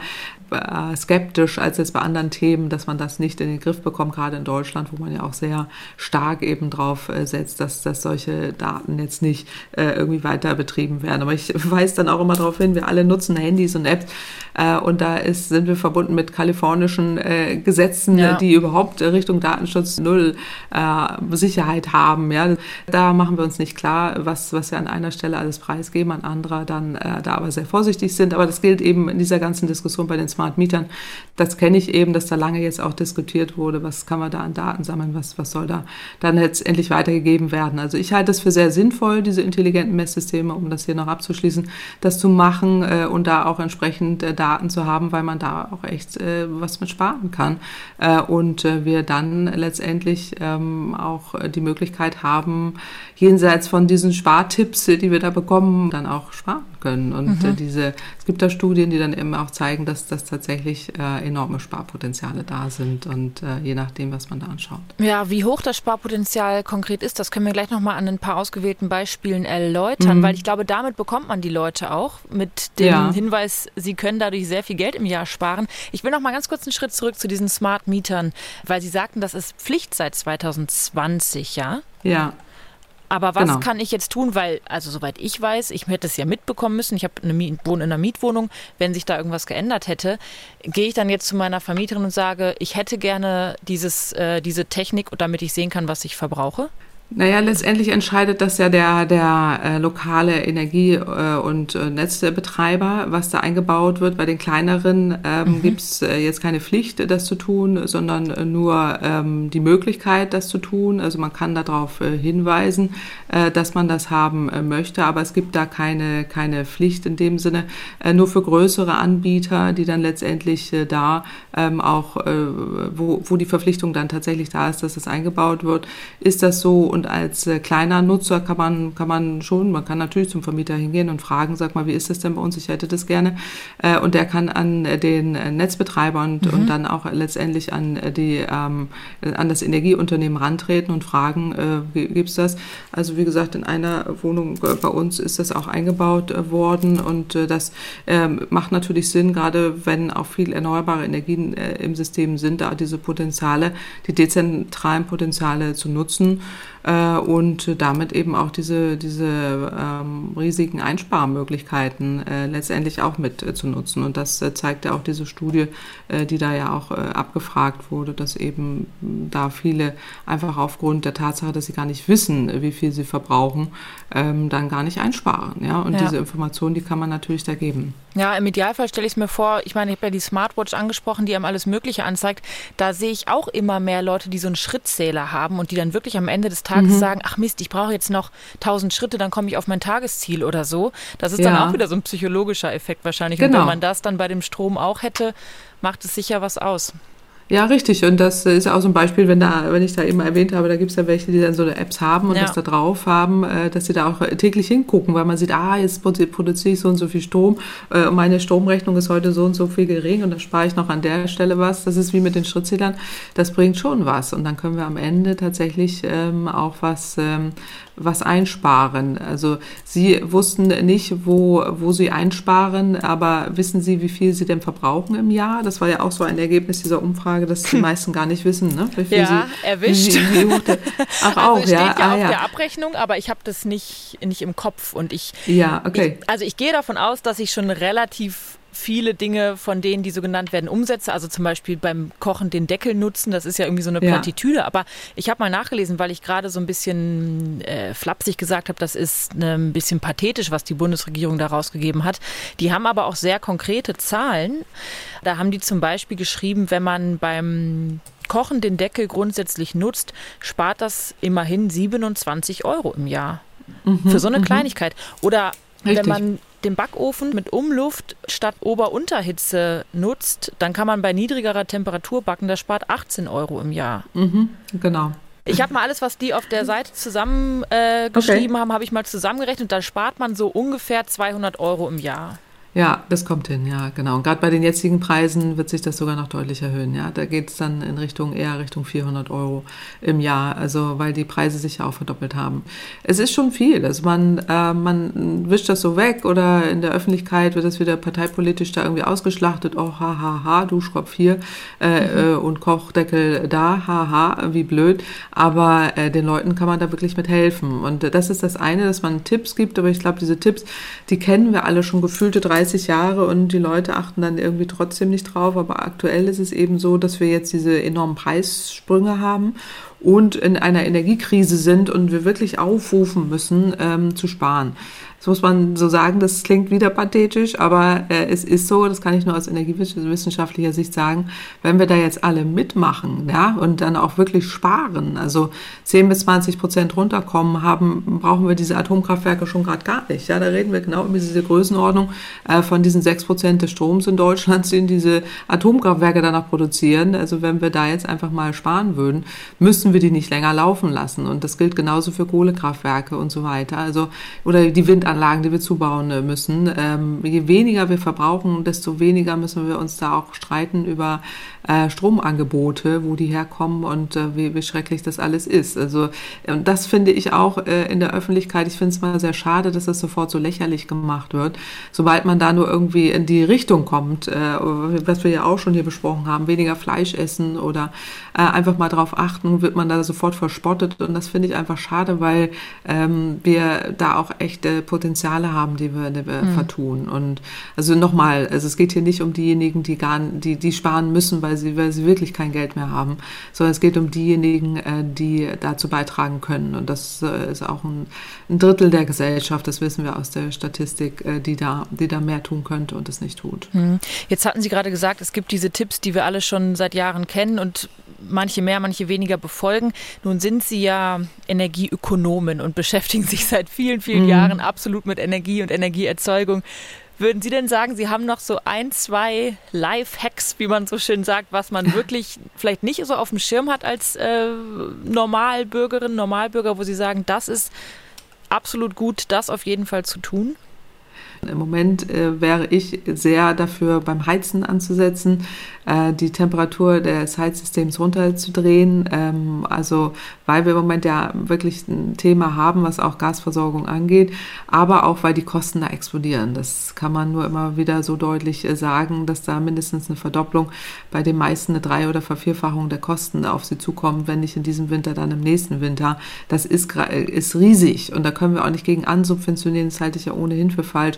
äh, skeptisch als jetzt bei anderen Themen, dass man das nicht in den Griff bekommt, gerade in Deutschland, wo man ja auch sehr stark eben drauf äh, setzt, dass, dass solche Daten jetzt nicht äh, irgendwie weiter betrieben werden. Aber ich weise dann auch immer darauf hin, wir alle nutzen Handys und Apps äh, und da ist, sind wir verbunden mit kalifornischen äh, Gesetzen, Ja. die überhaupt Richtung Datenschutz null Sicherheit haben. Ja, da machen wir uns nicht klar, was, was wir an einer Stelle alles preisgeben, an anderer dann äh, da aber sehr vorsichtig sind. Aber das gilt eben in dieser ganzen Diskussion bei den Smart Mietern. Das kenne ich eben, dass da lange jetzt auch diskutiert wurde, was kann man da an Daten sammeln, was, was soll da dann letztendlich weitergegeben werden. Also ich halte es für sehr sinnvoll, diese intelligenten Messsysteme, um das hier noch abzuschließen, das zu machen äh, und da auch entsprechend äh, Daten zu haben, weil man da auch echt äh, was mit sparen kann. Äh, und äh, wir dann letztendlich ähm, auch die Möglichkeit haben, jenseits von diesen Spartipps, äh, die wir da bekommen, dann auch sparen können. Und mhm. diese, es gibt da Studien, die dann eben auch zeigen, dass das tatsächlich äh, enorme Sparpotenziale da sind und äh, je nachdem, was man da anschaut. Ja, wie hoch das Sparpotenzial konkret ist, das können wir gleich nochmal an ein paar ausgewählten Beispielen erläutern, mhm. weil ich glaube, damit bekommt man die Leute auch mit dem ja. Hinweis, sie können dadurch sehr viel Geld im Jahr sparen. Ich will noch mal ganz kurz einen Schritt zurück zu diesen Smart Mietern, weil Sie sagten, das ist Pflicht seit 2020, ja? Ja. Aber was genau. kann ich jetzt tun? Weil, also soweit ich weiß, ich hätte es ja mitbekommen müssen, ich habe eine wohne in einer Mietwohnung, wenn sich da irgendwas geändert hätte, gehe ich dann jetzt zu meiner Vermieterin und sage, ich hätte gerne dieses, äh, diese Technik, damit ich sehen kann, was ich verbrauche? Naja, letztendlich entscheidet das ja der, der äh, lokale Energie- äh, und äh, Netzbetreiber, was da eingebaut wird. Bei den kleineren ähm, mhm. gibt's äh, jetzt keine Pflicht, das zu tun, sondern nur ähm, die Möglichkeit, das zu tun. Also man kann darauf äh, hinweisen, äh, dass man das haben äh, möchte, aber es gibt da keine, keine Pflicht in dem Sinne. Äh, nur für größere Anbieter, die dann letztendlich äh, da ähm, auch, äh, wo, wo die Verpflichtung dann tatsächlich da ist, dass es eingebaut wird, ist das so und als äh, kleiner Nutzer kann man, kann man schon, man kann natürlich zum Vermieter hingehen und fragen, sag mal, wie ist das denn bei uns? Ich hätte das gerne. Äh, und der kann an den Netzbetreiber und, mhm. und dann auch letztendlich an die, ähm, an das Energieunternehmen rantreten und fragen, äh, gibt's das? Also wie gesagt, in einer Wohnung äh, bei uns ist das auch eingebaut äh, worden und äh, das ähm, macht natürlich Sinn, gerade wenn auch viel erneuerbare Energien im System sind, da diese Potenziale, die dezentralen Potenziale zu nutzen äh, und damit eben auch diese, diese ähm, riesigen Einsparmöglichkeiten äh, letztendlich auch mit äh, zu nutzen. Und das äh, zeigt ja auch diese Studie, äh, die da ja auch äh, abgefragt wurde, dass eben da viele einfach aufgrund der Tatsache, dass sie gar nicht wissen, wie viel sie verbrauchen, ähm, dann gar nicht einsparen. Ja? Und ja. diese Information, die kann man natürlich da geben. Ja, im Idealfall stelle ich es mir vor, ich meine, ich habe ja die Smartwatch angesprochen, die einem alles Mögliche anzeigt. Da sehe ich auch immer mehr Leute, die so einen Schrittzähler haben und die dann wirklich am Ende des Tages mhm. sagen, ach Mist, ich brauche jetzt noch 1000 Schritte, dann komme ich auf mein Tagesziel oder so. Das ist ja. dann auch wieder so ein psychologischer Effekt wahrscheinlich. Genau. Und wenn man das dann bei dem Strom auch hätte, macht es sicher was aus. Ja, richtig. Und das ist auch so ein Beispiel, wenn da, wenn ich da eben erwähnt habe, da gibt es ja welche, die dann so Apps haben und ja. das da drauf haben, äh, dass sie da auch täglich hingucken, weil man sieht, ah, jetzt produziere ich so und so viel Strom äh, und meine Stromrechnung ist heute so und so viel gering und da spare ich noch an der Stelle was. Das ist wie mit den Schrittzählern. Das bringt schon was. Und dann können wir am Ende tatsächlich ähm, auch was, ähm, was einsparen. Also Sie wussten nicht, wo, wo Sie einsparen, aber wissen Sie, wie viel Sie denn verbrauchen im Jahr? Das war ja auch so ein Ergebnis dieser Umfrage, dass die [laughs] meisten gar nicht wissen, ne? Wie viel ja, Sie, erwischt. Wie, wie [laughs] der, ach also auch, steht ja, ja ah, auf ja. der Abrechnung, aber ich habe das nicht, nicht im Kopf und ich. Ja, okay. Ich, also ich gehe davon aus, dass ich schon relativ viele Dinge von denen, die so genannt werden, umsetze. Also zum Beispiel beim Kochen den Deckel nutzen, das ist ja irgendwie so eine ja. Plattitüde. Aber ich habe mal nachgelesen, weil ich gerade so ein bisschen äh, flapsig gesagt habe, das ist ne, ein bisschen pathetisch, was die Bundesregierung da rausgegeben hat. Die haben aber auch sehr konkrete Zahlen. Da haben die zum Beispiel geschrieben, wenn man beim Kochen den Deckel grundsätzlich nutzt, spart das immerhin 27 Euro im Jahr. Mhm, für so eine mhm. Kleinigkeit. Oder Richtig. wenn man den Backofen mit Umluft statt Ober-Unterhitze nutzt, dann kann man bei niedrigerer Temperatur backen. Das spart 18 Euro im Jahr. Mhm, genau. Ich habe mal alles, was die auf der Seite zusammengeschrieben äh, okay. haben, habe ich mal zusammengerechnet. Da spart man so ungefähr 200 Euro im Jahr. Ja, das kommt hin, ja, genau. Und gerade bei den jetzigen Preisen wird sich das sogar noch deutlich erhöhen. Ja, da geht es dann in Richtung eher Richtung 400 Euro im Jahr, also weil die Preise sich ja auch verdoppelt haben. Es ist schon viel. Also man äh, man wischt das so weg oder in der Öffentlichkeit wird das wieder parteipolitisch da irgendwie ausgeschlachtet. Oh, ha, ha, ha, Duschkopf hier äh, mhm. Äh, und Kochdeckel da, ha, ha, wie blöd. Aber äh, den Leuten kann man da wirklich mit helfen. Und das ist das eine, dass man Tipps gibt. Aber ich glaube, diese Tipps, die kennen wir alle schon gefühlte drei 30 Jahre und die Leute achten dann irgendwie trotzdem nicht drauf. Aber aktuell ist es eben so, dass wir jetzt diese enormen Preissprünge haben und in einer Energiekrise sind und wir wirklich aufrufen müssen, ähm, zu sparen. Das muss man so sagen, das klingt wieder pathetisch, aber äh, es ist so, das kann ich nur aus energiewissenschaftlicher Sicht sagen, wenn wir da jetzt alle mitmachen ja, und dann auch wirklich sparen, also 10 bis 20 Prozent runterkommen haben, brauchen wir diese Atomkraftwerke schon gerade gar nicht. Ja, da reden wir genau über diese Größenordnung äh, von diesen 6 Prozent des Stroms in Deutschland, [laughs] den diese Atomkraftwerke danach produzieren. Also wenn wir da jetzt einfach mal sparen würden, müssen wir die nicht länger laufen lassen. Und das gilt genauso für Kohlekraftwerke und so weiter. Also, oder die Windanlagen, die wir zubauen äh, müssen. Ähm, je weniger wir verbrauchen, desto weniger müssen wir uns da auch streiten über äh, Stromangebote, wo die herkommen und äh, wie, schrecklich das alles ist. Also und das finde ich auch äh, in der Öffentlichkeit, ich finde es mal sehr schade, dass das sofort so lächerlich gemacht wird. Sobald man da nur irgendwie in die Richtung kommt, äh, was wir ja auch schon hier besprochen haben, weniger Fleisch essen oder äh, einfach mal drauf achten, wird man da sofort verspottet und das finde ich einfach schade, weil ähm, wir da auch echte Potenziale haben, die wir, die wir mhm. vertun. Und also nochmal, also es geht hier nicht um diejenigen, die gar die, die sparen müssen, weil sie, weil sie wirklich kein Geld mehr haben, sondern es geht um diejenigen, äh, die dazu beitragen können. Und das äh, ist auch ein, ein, Drittel der Gesellschaft, das wissen wir aus der Statistik, äh, die, da, die da mehr tun könnte und es nicht tut. Mhm. Jetzt hatten Sie gerade gesagt, es gibt diese Tipps, die wir alle schon seit Jahren kennen und manche mehr, manche weniger befolgen. Nun sind Sie ja Energieökonomen und beschäftigen sich seit vielen, vielen mhm. Jahren absolut mit Energie und Energieerzeugung. Würden Sie denn sagen, Sie haben noch so ein, zwei Life-Hacks, wie man so schön sagt, was man [laughs] wirklich vielleicht nicht so auf dem Schirm hat als äh, Normalbürgerin, Normalbürger, wo Sie sagen, das ist absolut gut, das auf jeden Fall zu tun? Im Moment äh, wäre ich sehr dafür, beim Heizen anzusetzen, äh, die Temperatur des Heizsystems runterzudrehen. Ähm, also, weil wir im Moment ja wirklich ein Thema haben, was auch Gasversorgung angeht, aber auch, weil die Kosten da explodieren. Das kann man nur immer wieder so deutlich äh, sagen, dass da mindestens eine Verdopplung, bei den meisten eine Drei- oder Vervierfachung der Kosten auf sie zukommt, wenn nicht in diesem Winter, dann im nächsten Winter. Das ist, ist riesig und da können wir auch nicht gegen ansubventionieren, das halte ich ja ohnehin für falsch.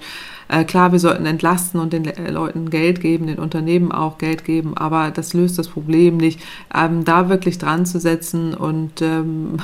Äh, klar, wir sollten entlasten und den Leuten Geld geben, den Unternehmen auch Geld geben, aber das löst das Problem nicht. Ähm, da wirklich dran zu setzen und ähm,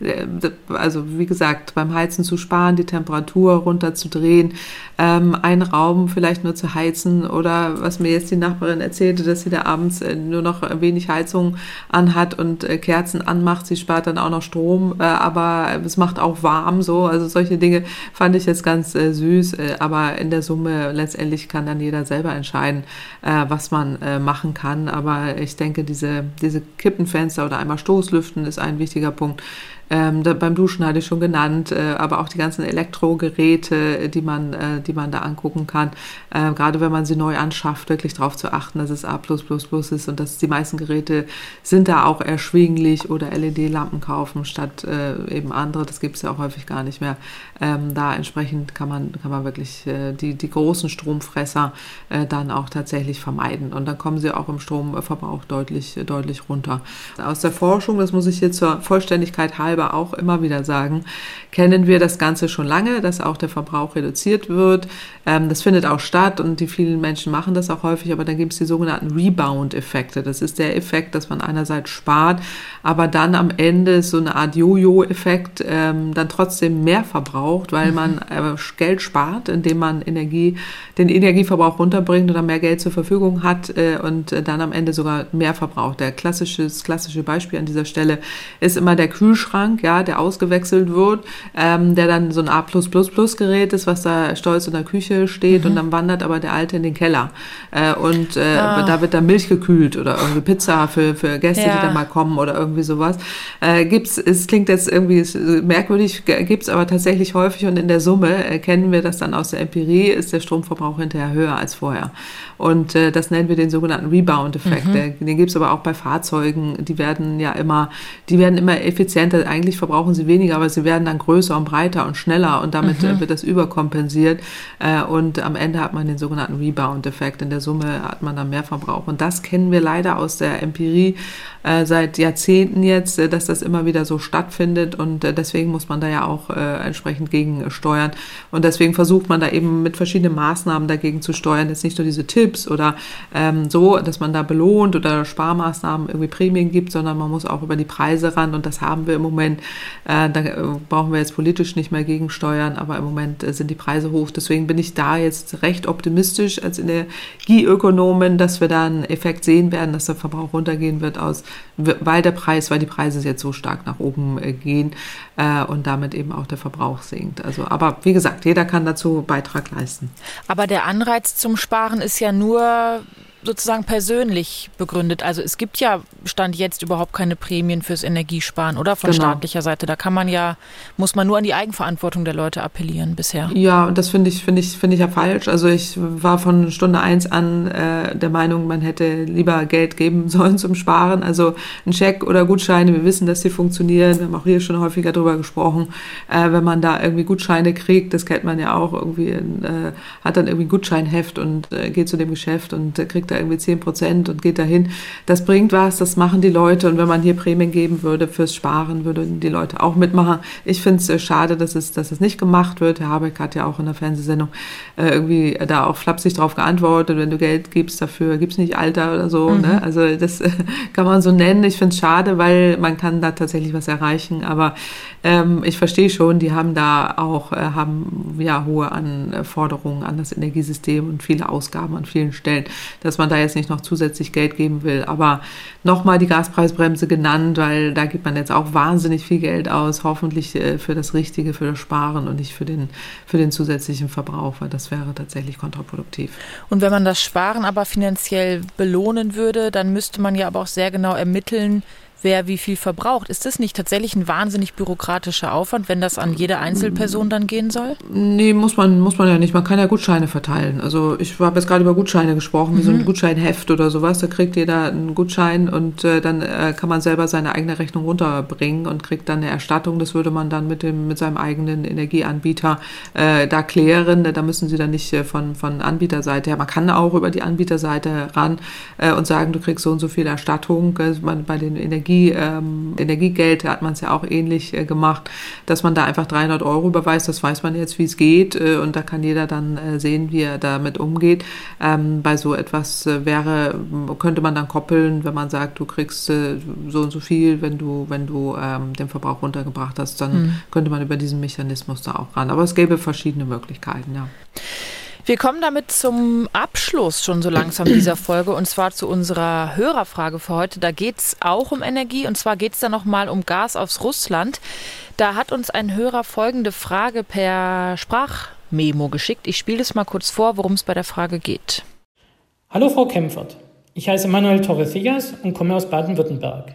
[laughs] also wie gesagt, beim Heizen zu sparen, die Temperatur runterzudrehen, ähm, einen Raum vielleicht nur zu heizen oder was mir jetzt die Nachbarin erzählte, dass sie da abends äh, nur noch wenig Heizung anhat und äh, Kerzen anmacht. Sie spart dann auch noch Strom, äh, aber es macht auch warm so. Also solche Dinge fand ich jetzt ganz äh, süß, äh, aber in der Summe letztendlich kann dann jeder selber entscheiden, äh, was man äh, machen kann. Aber ich denke, diese, diese Kippenfenster oder einmal Stoßlüften ist ein wichtiger Punkt. Ähm, da, beim Duschen hatte ich schon genannt, äh, aber auch die ganzen Elektrogeräte, die man, äh, die man da angucken kann. Äh, gerade wenn man sie neu anschafft, wirklich darauf zu achten, dass es A ist und dass die meisten Geräte sind da auch erschwinglich oder LED-Lampen kaufen statt äh, eben andere. Das gibt es ja auch häufig gar nicht mehr. Ähm, da entsprechend kann man, kann man wirklich äh, die, die großen Stromfresser äh, dann auch tatsächlich vermeiden. Und dann kommen sie auch im Stromverbrauch deutlich, deutlich runter. Aus der Forschung, das muss ich hier zur Vollständigkeit halber auch immer wieder sagen, kennen wir das Ganze schon lange, dass auch der Verbrauch reduziert wird. Ähm, das findet auch statt und die vielen Menschen machen das auch häufig, aber dann gibt es die sogenannten Rebound-Effekte. Das ist der Effekt, dass man einerseits spart, aber dann am Ende so eine Art Jojo-Effekt ähm, dann trotzdem mehr verbraucht, weil man äh, Geld spart, indem man Energie, den Energieverbrauch runterbringt oder mehr Geld zur Verfügung hat äh, und äh, dann am Ende sogar mehr verbraucht. Der klassische, das klassische Beispiel an dieser Stelle ist immer der Kühlschrank. Kühlschrank, ja, der ausgewechselt wird, ähm, der dann so ein A++-Gerät ist, was da stolz in der Küche steht mhm. und dann wandert aber der alte in den Keller. Äh, und äh, ah. da wird dann Milch gekühlt oder irgendwie Pizza für, für Gäste, ja. die da mal kommen oder irgendwie sowas. Äh, gibt's, es klingt jetzt irgendwie merkwürdig, gibt's aber tatsächlich häufig und in der Summe erkennen wir das dann aus der Empirie, ist der Stromverbrauch hinterher höher als vorher. Und äh, das nennen wir den sogenannten Rebound-Effekt. Mhm. Den gibt's aber auch bei Fahrzeugen. Die werden ja immer, die werden immer effizienter. Eigentlich verbrauchen sie weniger, aber sie werden dann größer und breiter und schneller und damit mhm. wird das überkompensiert. Äh, und am Ende hat man den sogenannten Rebound-Effekt. In der Summe hat man dann mehr Verbrauch. Und das kennen wir leider aus der Empirie äh, seit Jahrzehnten jetzt, äh, dass das immer wieder so stattfindet. Und äh, deswegen muss man da ja auch äh, entsprechend gegen steuern. Und deswegen versucht man da eben mit verschiedenen Maßnahmen dagegen zu steuern. Jetzt nicht nur diese Tipps, oder ähm, so, dass man da belohnt oder Sparmaßnahmen irgendwie Prämien gibt, sondern man muss auch über die Preise ran und das haben wir im Moment. Äh, da äh, brauchen wir jetzt politisch nicht mehr gegensteuern, aber im Moment äh, sind die Preise hoch. Deswegen bin ich da jetzt recht optimistisch als Energieökonomin, dass wir da einen Effekt sehen werden, dass der Verbrauch runtergehen wird aus, weil der Preis, weil die Preise jetzt so stark nach oben äh, gehen äh, und damit eben auch der Verbrauch sinkt. Also, aber wie gesagt, jeder kann dazu Beitrag leisten. Aber der Anreiz zum Sparen ist ja nur sozusagen persönlich begründet. Also es gibt ja Stand jetzt überhaupt keine Prämien fürs Energiesparen, oder? Von genau. staatlicher Seite. Da kann man ja, muss man nur an die Eigenverantwortung der Leute appellieren bisher. Ja, und das finde ich, finde ich, finde ich ja falsch. Also ich war von Stunde eins an äh, der Meinung, man hätte lieber Geld geben [laughs] sollen zum Sparen. Also ein Scheck oder Gutscheine, wir wissen, dass sie funktionieren. Wir haben auch hier schon häufiger drüber gesprochen. Äh, wenn man da irgendwie Gutscheine kriegt, das kennt man ja auch irgendwie, äh, hat dann irgendwie ein Gutscheinheft und äh, geht zu dem Geschäft und äh, kriegt da irgendwie 10 Prozent und geht dahin. Das bringt was, das machen die Leute. Und wenn man hier Prämien geben würde fürs Sparen, würden die Leute auch mitmachen. Ich finde es äh, schade, dass es, dass es nicht gemacht wird. Herr Habeck hat ja auch in der Fernsehsendung äh, irgendwie da auch flapsig drauf geantwortet, wenn du Geld gibst dafür, gibt's nicht Alter oder so. Mhm. Ne? Also das äh, [laughs] kann man so nennen. Ich finde es schade, weil man kann da tatsächlich was erreichen. Aber ähm, ich verstehe schon, die haben da auch äh, haben ja hohe Anforderungen an das Energiesystem und viele Ausgaben an vielen Stellen, dass man da jetzt nicht noch zusätzlich Geld geben will. Aber nochmal die Gaspreisbremse genannt, weil da gibt man jetzt auch wahnsinnig viel Geld aus, hoffentlich äh, für das Richtige, für das Sparen und nicht für den, für den zusätzlichen Verbrauch, weil das wäre tatsächlich kontraproduktiv. Und wenn man das Sparen aber finanziell belohnen würde, dann müsste man ja aber auch sehr genau ermitteln, wer wie viel verbraucht. Ist das nicht tatsächlich ein wahnsinnig bürokratischer Aufwand, wenn das an jede Einzelperson dann gehen soll? Nee, muss man, muss man ja nicht. Man kann ja Gutscheine verteilen. Also ich habe jetzt gerade über Gutscheine gesprochen, mhm. wie so ein mhm. Gutscheinheft oder sowas. Da kriegt jeder einen Gutschein und äh, dann äh, kann man selber seine eigene Rechnung runterbringen und kriegt dann eine Erstattung. Das würde man dann mit dem mit seinem eigenen Energieanbieter äh, da klären. Da müssen sie dann nicht äh, von, von Anbieterseite her. Man kann auch über die Anbieterseite ran äh, und sagen, du kriegst so und so viel Erstattung. Äh, bei den Energie Energie, ähm, Energiegeld hat man es ja auch ähnlich äh, gemacht, dass man da einfach 300 Euro überweist. Das weiß man jetzt, wie es geht äh, und da kann jeder dann äh, sehen, wie er damit umgeht. Ähm, bei so etwas äh, wäre, könnte man dann koppeln, wenn man sagt, du kriegst äh, so und so viel, wenn du, wenn du ähm, den Verbrauch runtergebracht hast, dann mhm. könnte man über diesen Mechanismus da auch ran. Aber es gäbe verschiedene Möglichkeiten, ja. Wir kommen damit zum Abschluss schon so langsam dieser [clears throat] Folge und zwar zu unserer Hörerfrage für heute. Da geht es auch um Energie und zwar geht es da nochmal um Gas aus Russland. Da hat uns ein Hörer folgende Frage per Sprachmemo geschickt. Ich spiele es mal kurz vor, worum es bei der Frage geht. Hallo Frau Kempfert, ich heiße Manuel Torrecillas und komme aus Baden-Württemberg.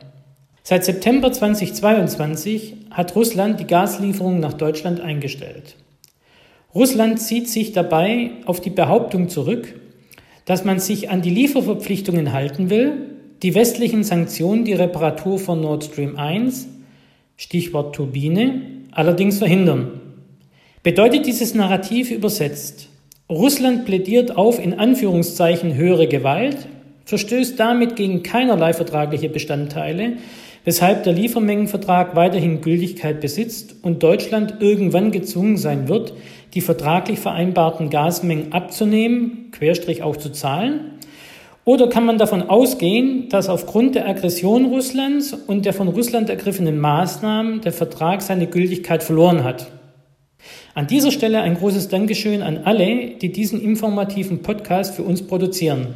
Seit September 2022 hat Russland die Gaslieferungen nach Deutschland eingestellt. Russland zieht sich dabei auf die Behauptung zurück, dass man sich an die Lieferverpflichtungen halten will, die westlichen Sanktionen die Reparatur von Nord Stream 1, Stichwort Turbine, allerdings verhindern. Bedeutet dieses Narrativ übersetzt, Russland plädiert auf in Anführungszeichen höhere Gewalt, verstößt damit gegen keinerlei vertragliche Bestandteile, weshalb der Liefermengenvertrag weiterhin Gültigkeit besitzt und Deutschland irgendwann gezwungen sein wird, die vertraglich vereinbarten Gasmengen abzunehmen, Querstrich auch zu zahlen? Oder kann man davon ausgehen, dass aufgrund der Aggression Russlands und der von Russland ergriffenen Maßnahmen der Vertrag seine Gültigkeit verloren hat? An dieser Stelle ein großes Dankeschön an alle, die diesen informativen Podcast für uns produzieren.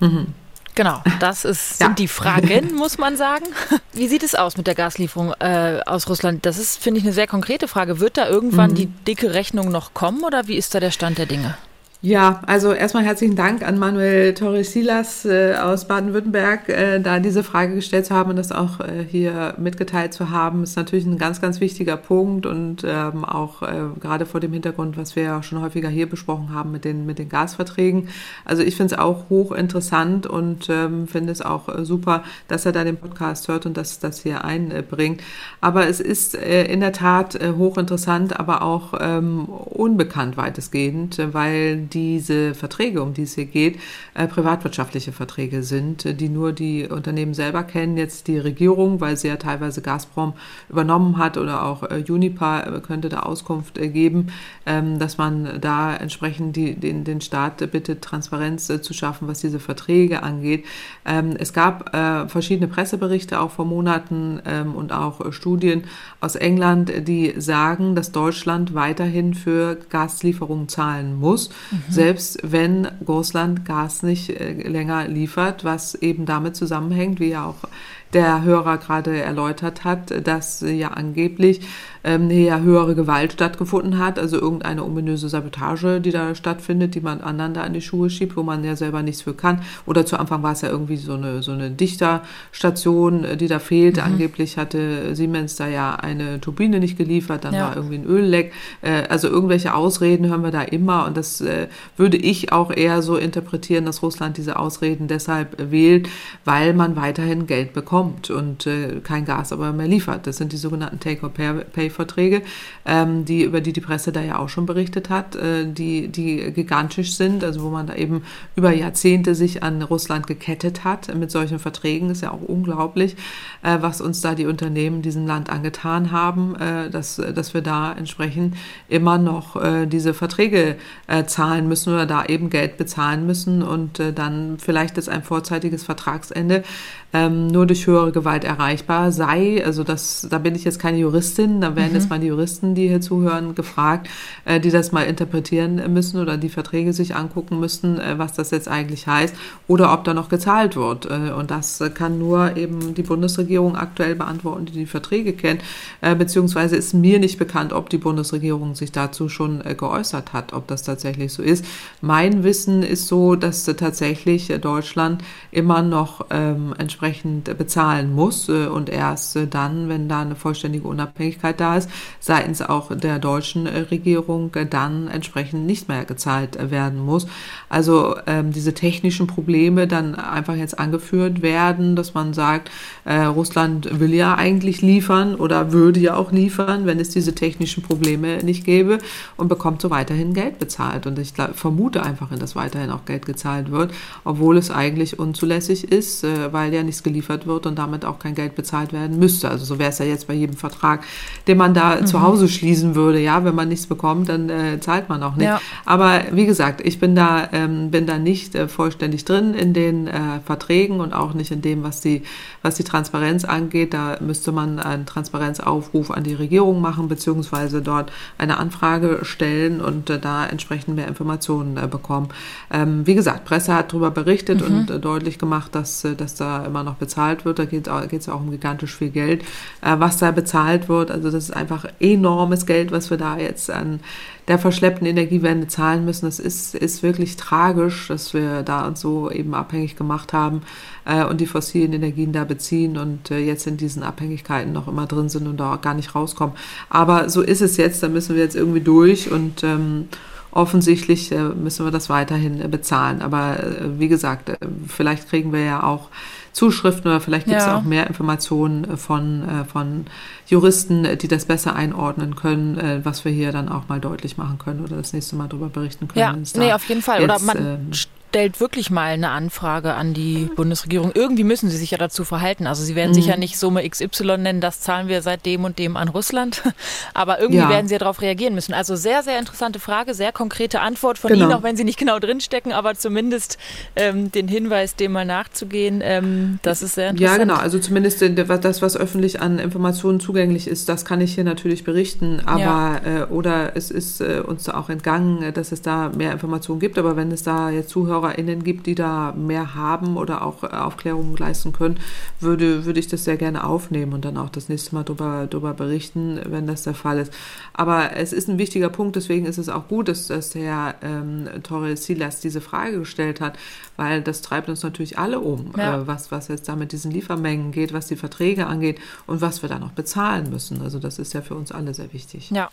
Mhm. Genau, das ist, sind ja. die Fragen, muss man sagen. [laughs] Wie sieht es aus mit der Gaslieferung äh, aus Russland? Das ist, finde ich, eine sehr konkrete Frage. Wird da irgendwann mhm. die dicke Rechnung noch kommen oder wie ist da der Stand der Dinge? Ja, also erstmal herzlichen Dank an Manuel Torres-Silas äh, aus Baden-Württemberg, äh, da diese Frage gestellt zu haben und das auch äh, hier mitgeteilt zu haben, ist natürlich ein ganz, ganz wichtiger Punkt und ähm, auch äh, gerade vor dem Hintergrund, was wir ja schon häufiger hier besprochen haben mit den, mit den Gasverträgen. Also ich finde es auch hochinteressant und ähm, finde es auch äh, super, dass er da den Podcast hört und das, das hier einbringt. Aber es ist äh, in der Tat äh, hochinteressant, aber auch ähm, unbekannt weitestgehend, weil diese Verträge, um die es hier geht, äh, privatwirtschaftliche Verträge sind, äh, die nur die Unternehmen selber kennen. Jetzt die Regierung, weil sie ja teilweise Gazprom übernommen hat oder auch äh, Unipa äh, könnte da Auskunft äh, geben, ähm, dass man da entsprechend die, den, den Staat bittet, Transparenz äh, zu schaffen, was diese Verträge angeht. Ähm, es gab verschiedene Presseberichte auch vor Monaten ähm, und auch Studien aus England, die sagen, dass Deutschland weiterhin für Gaslieferungen zahlen muss. Mhm. Mhm. selbst wenn Russland Gas nicht äh, länger liefert, was eben damit zusammenhängt, wie ja auch der Hörer gerade erläutert hat, dass ja angeblich ähm, ja höhere Gewalt stattgefunden hat, also irgendeine ominöse Sabotage, die da stattfindet, die man anderen da in die Schuhe schiebt, wo man ja selber nichts für kann. Oder zu Anfang war es ja irgendwie so eine, so eine Dichterstation, äh, die da fehlt. Mhm. Angeblich hatte Siemens da ja eine Turbine nicht geliefert, dann ja. war irgendwie ein Ölleck. Äh, also irgendwelche Ausreden hören wir da immer und das äh, würde ich auch eher so interpretieren, dass Russland diese Ausreden deshalb wählt, weil man weiterhin Geld bekommt und kein Gas aber mehr liefert. Das sind die sogenannten Take-or-Pay Verträge, ähm, die, über die die Presse da ja auch schon berichtet hat, äh, die, die gigantisch sind, also wo man da eben über Jahrzehnte sich an Russland gekettet hat mit solchen Verträgen. Ist ja auch unglaublich, äh, was uns da die Unternehmen diesem Land angetan haben, äh, dass, dass wir da entsprechend immer noch äh, diese Verträge äh, zahlen müssen oder da eben Geld bezahlen müssen und äh, dann vielleicht ist ein vorzeitiges Vertragsende ähm, nur durch höhere Gewalt erreichbar sei. Also das, da bin ich jetzt keine Juristin, da werden mhm. jetzt mal die Juristen, die hier zuhören, gefragt, äh, die das mal interpretieren müssen oder die Verträge sich angucken müssen, äh, was das jetzt eigentlich heißt oder ob da noch gezahlt wird. Äh, und das kann nur eben die Bundesregierung aktuell beantworten, die die Verträge kennt, äh, beziehungsweise ist mir nicht bekannt, ob die Bundesregierung sich dazu schon äh, geäußert hat, ob das tatsächlich so ist. Mein Wissen ist so, dass tatsächlich Deutschland immer noch ähm, entsprechend entsprechend bezahlen muss äh, und erst äh, dann, wenn da eine vollständige Unabhängigkeit da ist, seitens auch der deutschen äh, Regierung dann entsprechend nicht mehr gezahlt werden muss. Also ähm, diese technischen Probleme dann einfach jetzt angeführt werden, dass man sagt, äh, Russland will ja eigentlich liefern oder würde ja auch liefern, wenn es diese technischen Probleme nicht gäbe und bekommt so weiterhin Geld bezahlt. Und ich glaub, vermute einfach, dass weiterhin auch Geld gezahlt wird, obwohl es eigentlich unzulässig ist, äh, weil ja nichts geliefert wird und damit auch kein Geld bezahlt werden müsste. Also so wäre es ja jetzt bei jedem Vertrag, den man da mhm. zu Hause schließen würde. Ja, wenn man nichts bekommt, dann äh, zahlt man auch nicht. Ja. Aber wie gesagt, ich bin da, ähm, bin da nicht äh, vollständig drin in den äh, Verträgen und auch nicht in dem, was die, was die Transparenz angeht. Da müsste man einen Transparenzaufruf an die Regierung machen, beziehungsweise dort eine Anfrage stellen und äh, da entsprechend mehr Informationen äh, bekommen. Ähm, wie gesagt, Presse hat darüber berichtet mhm. und äh, deutlich gemacht, dass, dass da immer noch bezahlt wird. Da geht es auch um gigantisch viel Geld, äh, was da bezahlt wird. Also das ist einfach enormes Geld, was wir da jetzt an der verschleppten Energiewende zahlen müssen. Das ist, ist wirklich tragisch, dass wir da uns so eben abhängig gemacht haben äh, und die fossilen Energien da beziehen und äh, jetzt in diesen Abhängigkeiten noch immer drin sind und da auch gar nicht rauskommen. Aber so ist es jetzt, da müssen wir jetzt irgendwie durch und ähm, offensichtlich äh, müssen wir das weiterhin äh, bezahlen. Aber äh, wie gesagt, äh, vielleicht kriegen wir ja auch Zuschriften oder vielleicht gibt es ja. auch mehr Informationen äh, von, äh, von Juristen, die das besser einordnen können, äh, was wir hier dann auch mal deutlich machen können oder das nächste Mal darüber berichten können. Ja, nee, auf jeden Fall. Jetzt, oder man ähm, stellt wirklich mal eine Anfrage an die Bundesregierung. Irgendwie müssen sie sich ja dazu verhalten. Also sie werden mhm. sicher nicht Summe XY nennen, das zahlen wir seit dem und dem an Russland. [laughs] Aber irgendwie ja. werden sie ja darauf reagieren müssen. Also sehr, sehr interessante Frage, sehr konkrete Antwort von genau. Ihnen, auch wenn Sie nicht genau drinstecken, aber zumindest ähm, den Hinweis, dem mal nachzugehen, ähm, das ist sehr interessant. Ja, genau. Also zumindest das, was öffentlich an Informationen zugänglich ist, das kann ich hier natürlich berichten. Aber ja. äh, oder es ist äh, uns da auch entgangen, dass es da mehr Informationen gibt. Aber wenn es da jetzt Zuhörer ZuhörerInnen gibt, die da mehr haben oder auch Aufklärungen leisten können, würde, würde ich das sehr gerne aufnehmen und dann auch das nächste Mal darüber, darüber berichten, wenn das der Fall ist. Aber es ist ein wichtiger Punkt, deswegen ist es auch gut, dass, dass Herr ähm, Torres Silas diese Frage gestellt hat, weil das treibt uns natürlich alle um, ja. äh, was, was jetzt da mit diesen Liefermengen geht, was die Verträge angeht und was wir da noch bezahlen müssen. Also das ist ja für uns alle sehr wichtig. Ja.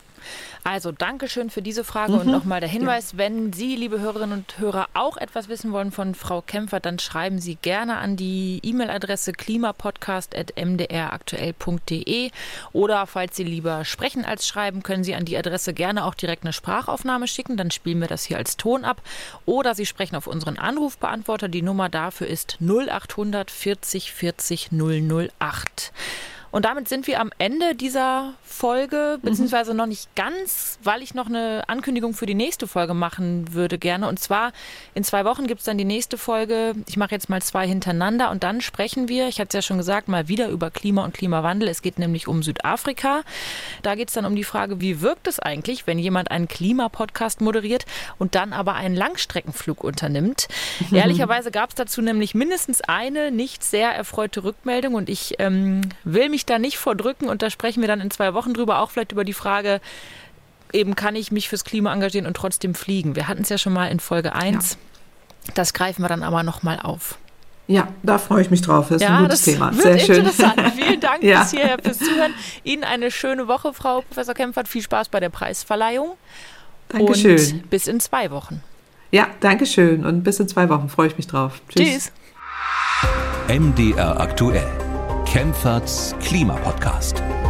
Also Dankeschön für diese Frage mhm. und nochmal der Hinweis, ja. wenn Sie, liebe Hörerinnen und Hörer, auch etwas wissen wollen von Frau Kämpfer, dann schreiben Sie gerne an die E-Mail-Adresse klimapodcast.mdraktuell.de oder falls Sie lieber sprechen als schreiben, können Sie an die Adresse gerne auch direkt eine Sprachaufnahme schicken, dann spielen wir das hier als Ton ab oder Sie sprechen auf unseren Anrufbeantworter, die Nummer dafür ist 0800 40 40 008. Und damit sind wir am Ende dieser Folge, beziehungsweise noch nicht ganz, weil ich noch eine Ankündigung für die nächste Folge machen würde gerne. Und zwar in zwei Wochen gibt es dann die nächste Folge. Ich mache jetzt mal zwei hintereinander und dann sprechen wir, ich hatte es ja schon gesagt, mal wieder über Klima und Klimawandel. Es geht nämlich um Südafrika. Da geht es dann um die Frage, wie wirkt es eigentlich, wenn jemand einen Klimapodcast moderiert und dann aber einen Langstreckenflug unternimmt. [laughs] Ehrlicherweise gab es dazu nämlich mindestens eine nicht sehr erfreute Rückmeldung und ich ähm, will mich da nicht vordrücken und da sprechen wir dann in zwei Wochen drüber, auch vielleicht über die Frage, eben kann ich mich fürs Klima engagieren und trotzdem fliegen. Wir hatten es ja schon mal in Folge 1. Ja. Das greifen wir dann aber nochmal auf. Ja, da freue ich mich drauf. Das ist ja, ein gutes das Thema. Wird Sehr schön. interessant. Vielen [laughs] Dank Ja. bis hierher fürs Zuhören. Ihnen eine schöne Woche, Frau Professor Kempfert. Viel Spaß bei der Preisverleihung. Dankeschön. Und bis in zwei Wochen. Ja, danke schön. Und bis in zwei Wochen freue ich mich drauf. Tschüss. MDR aktuell. Kempferts Klimapodcast.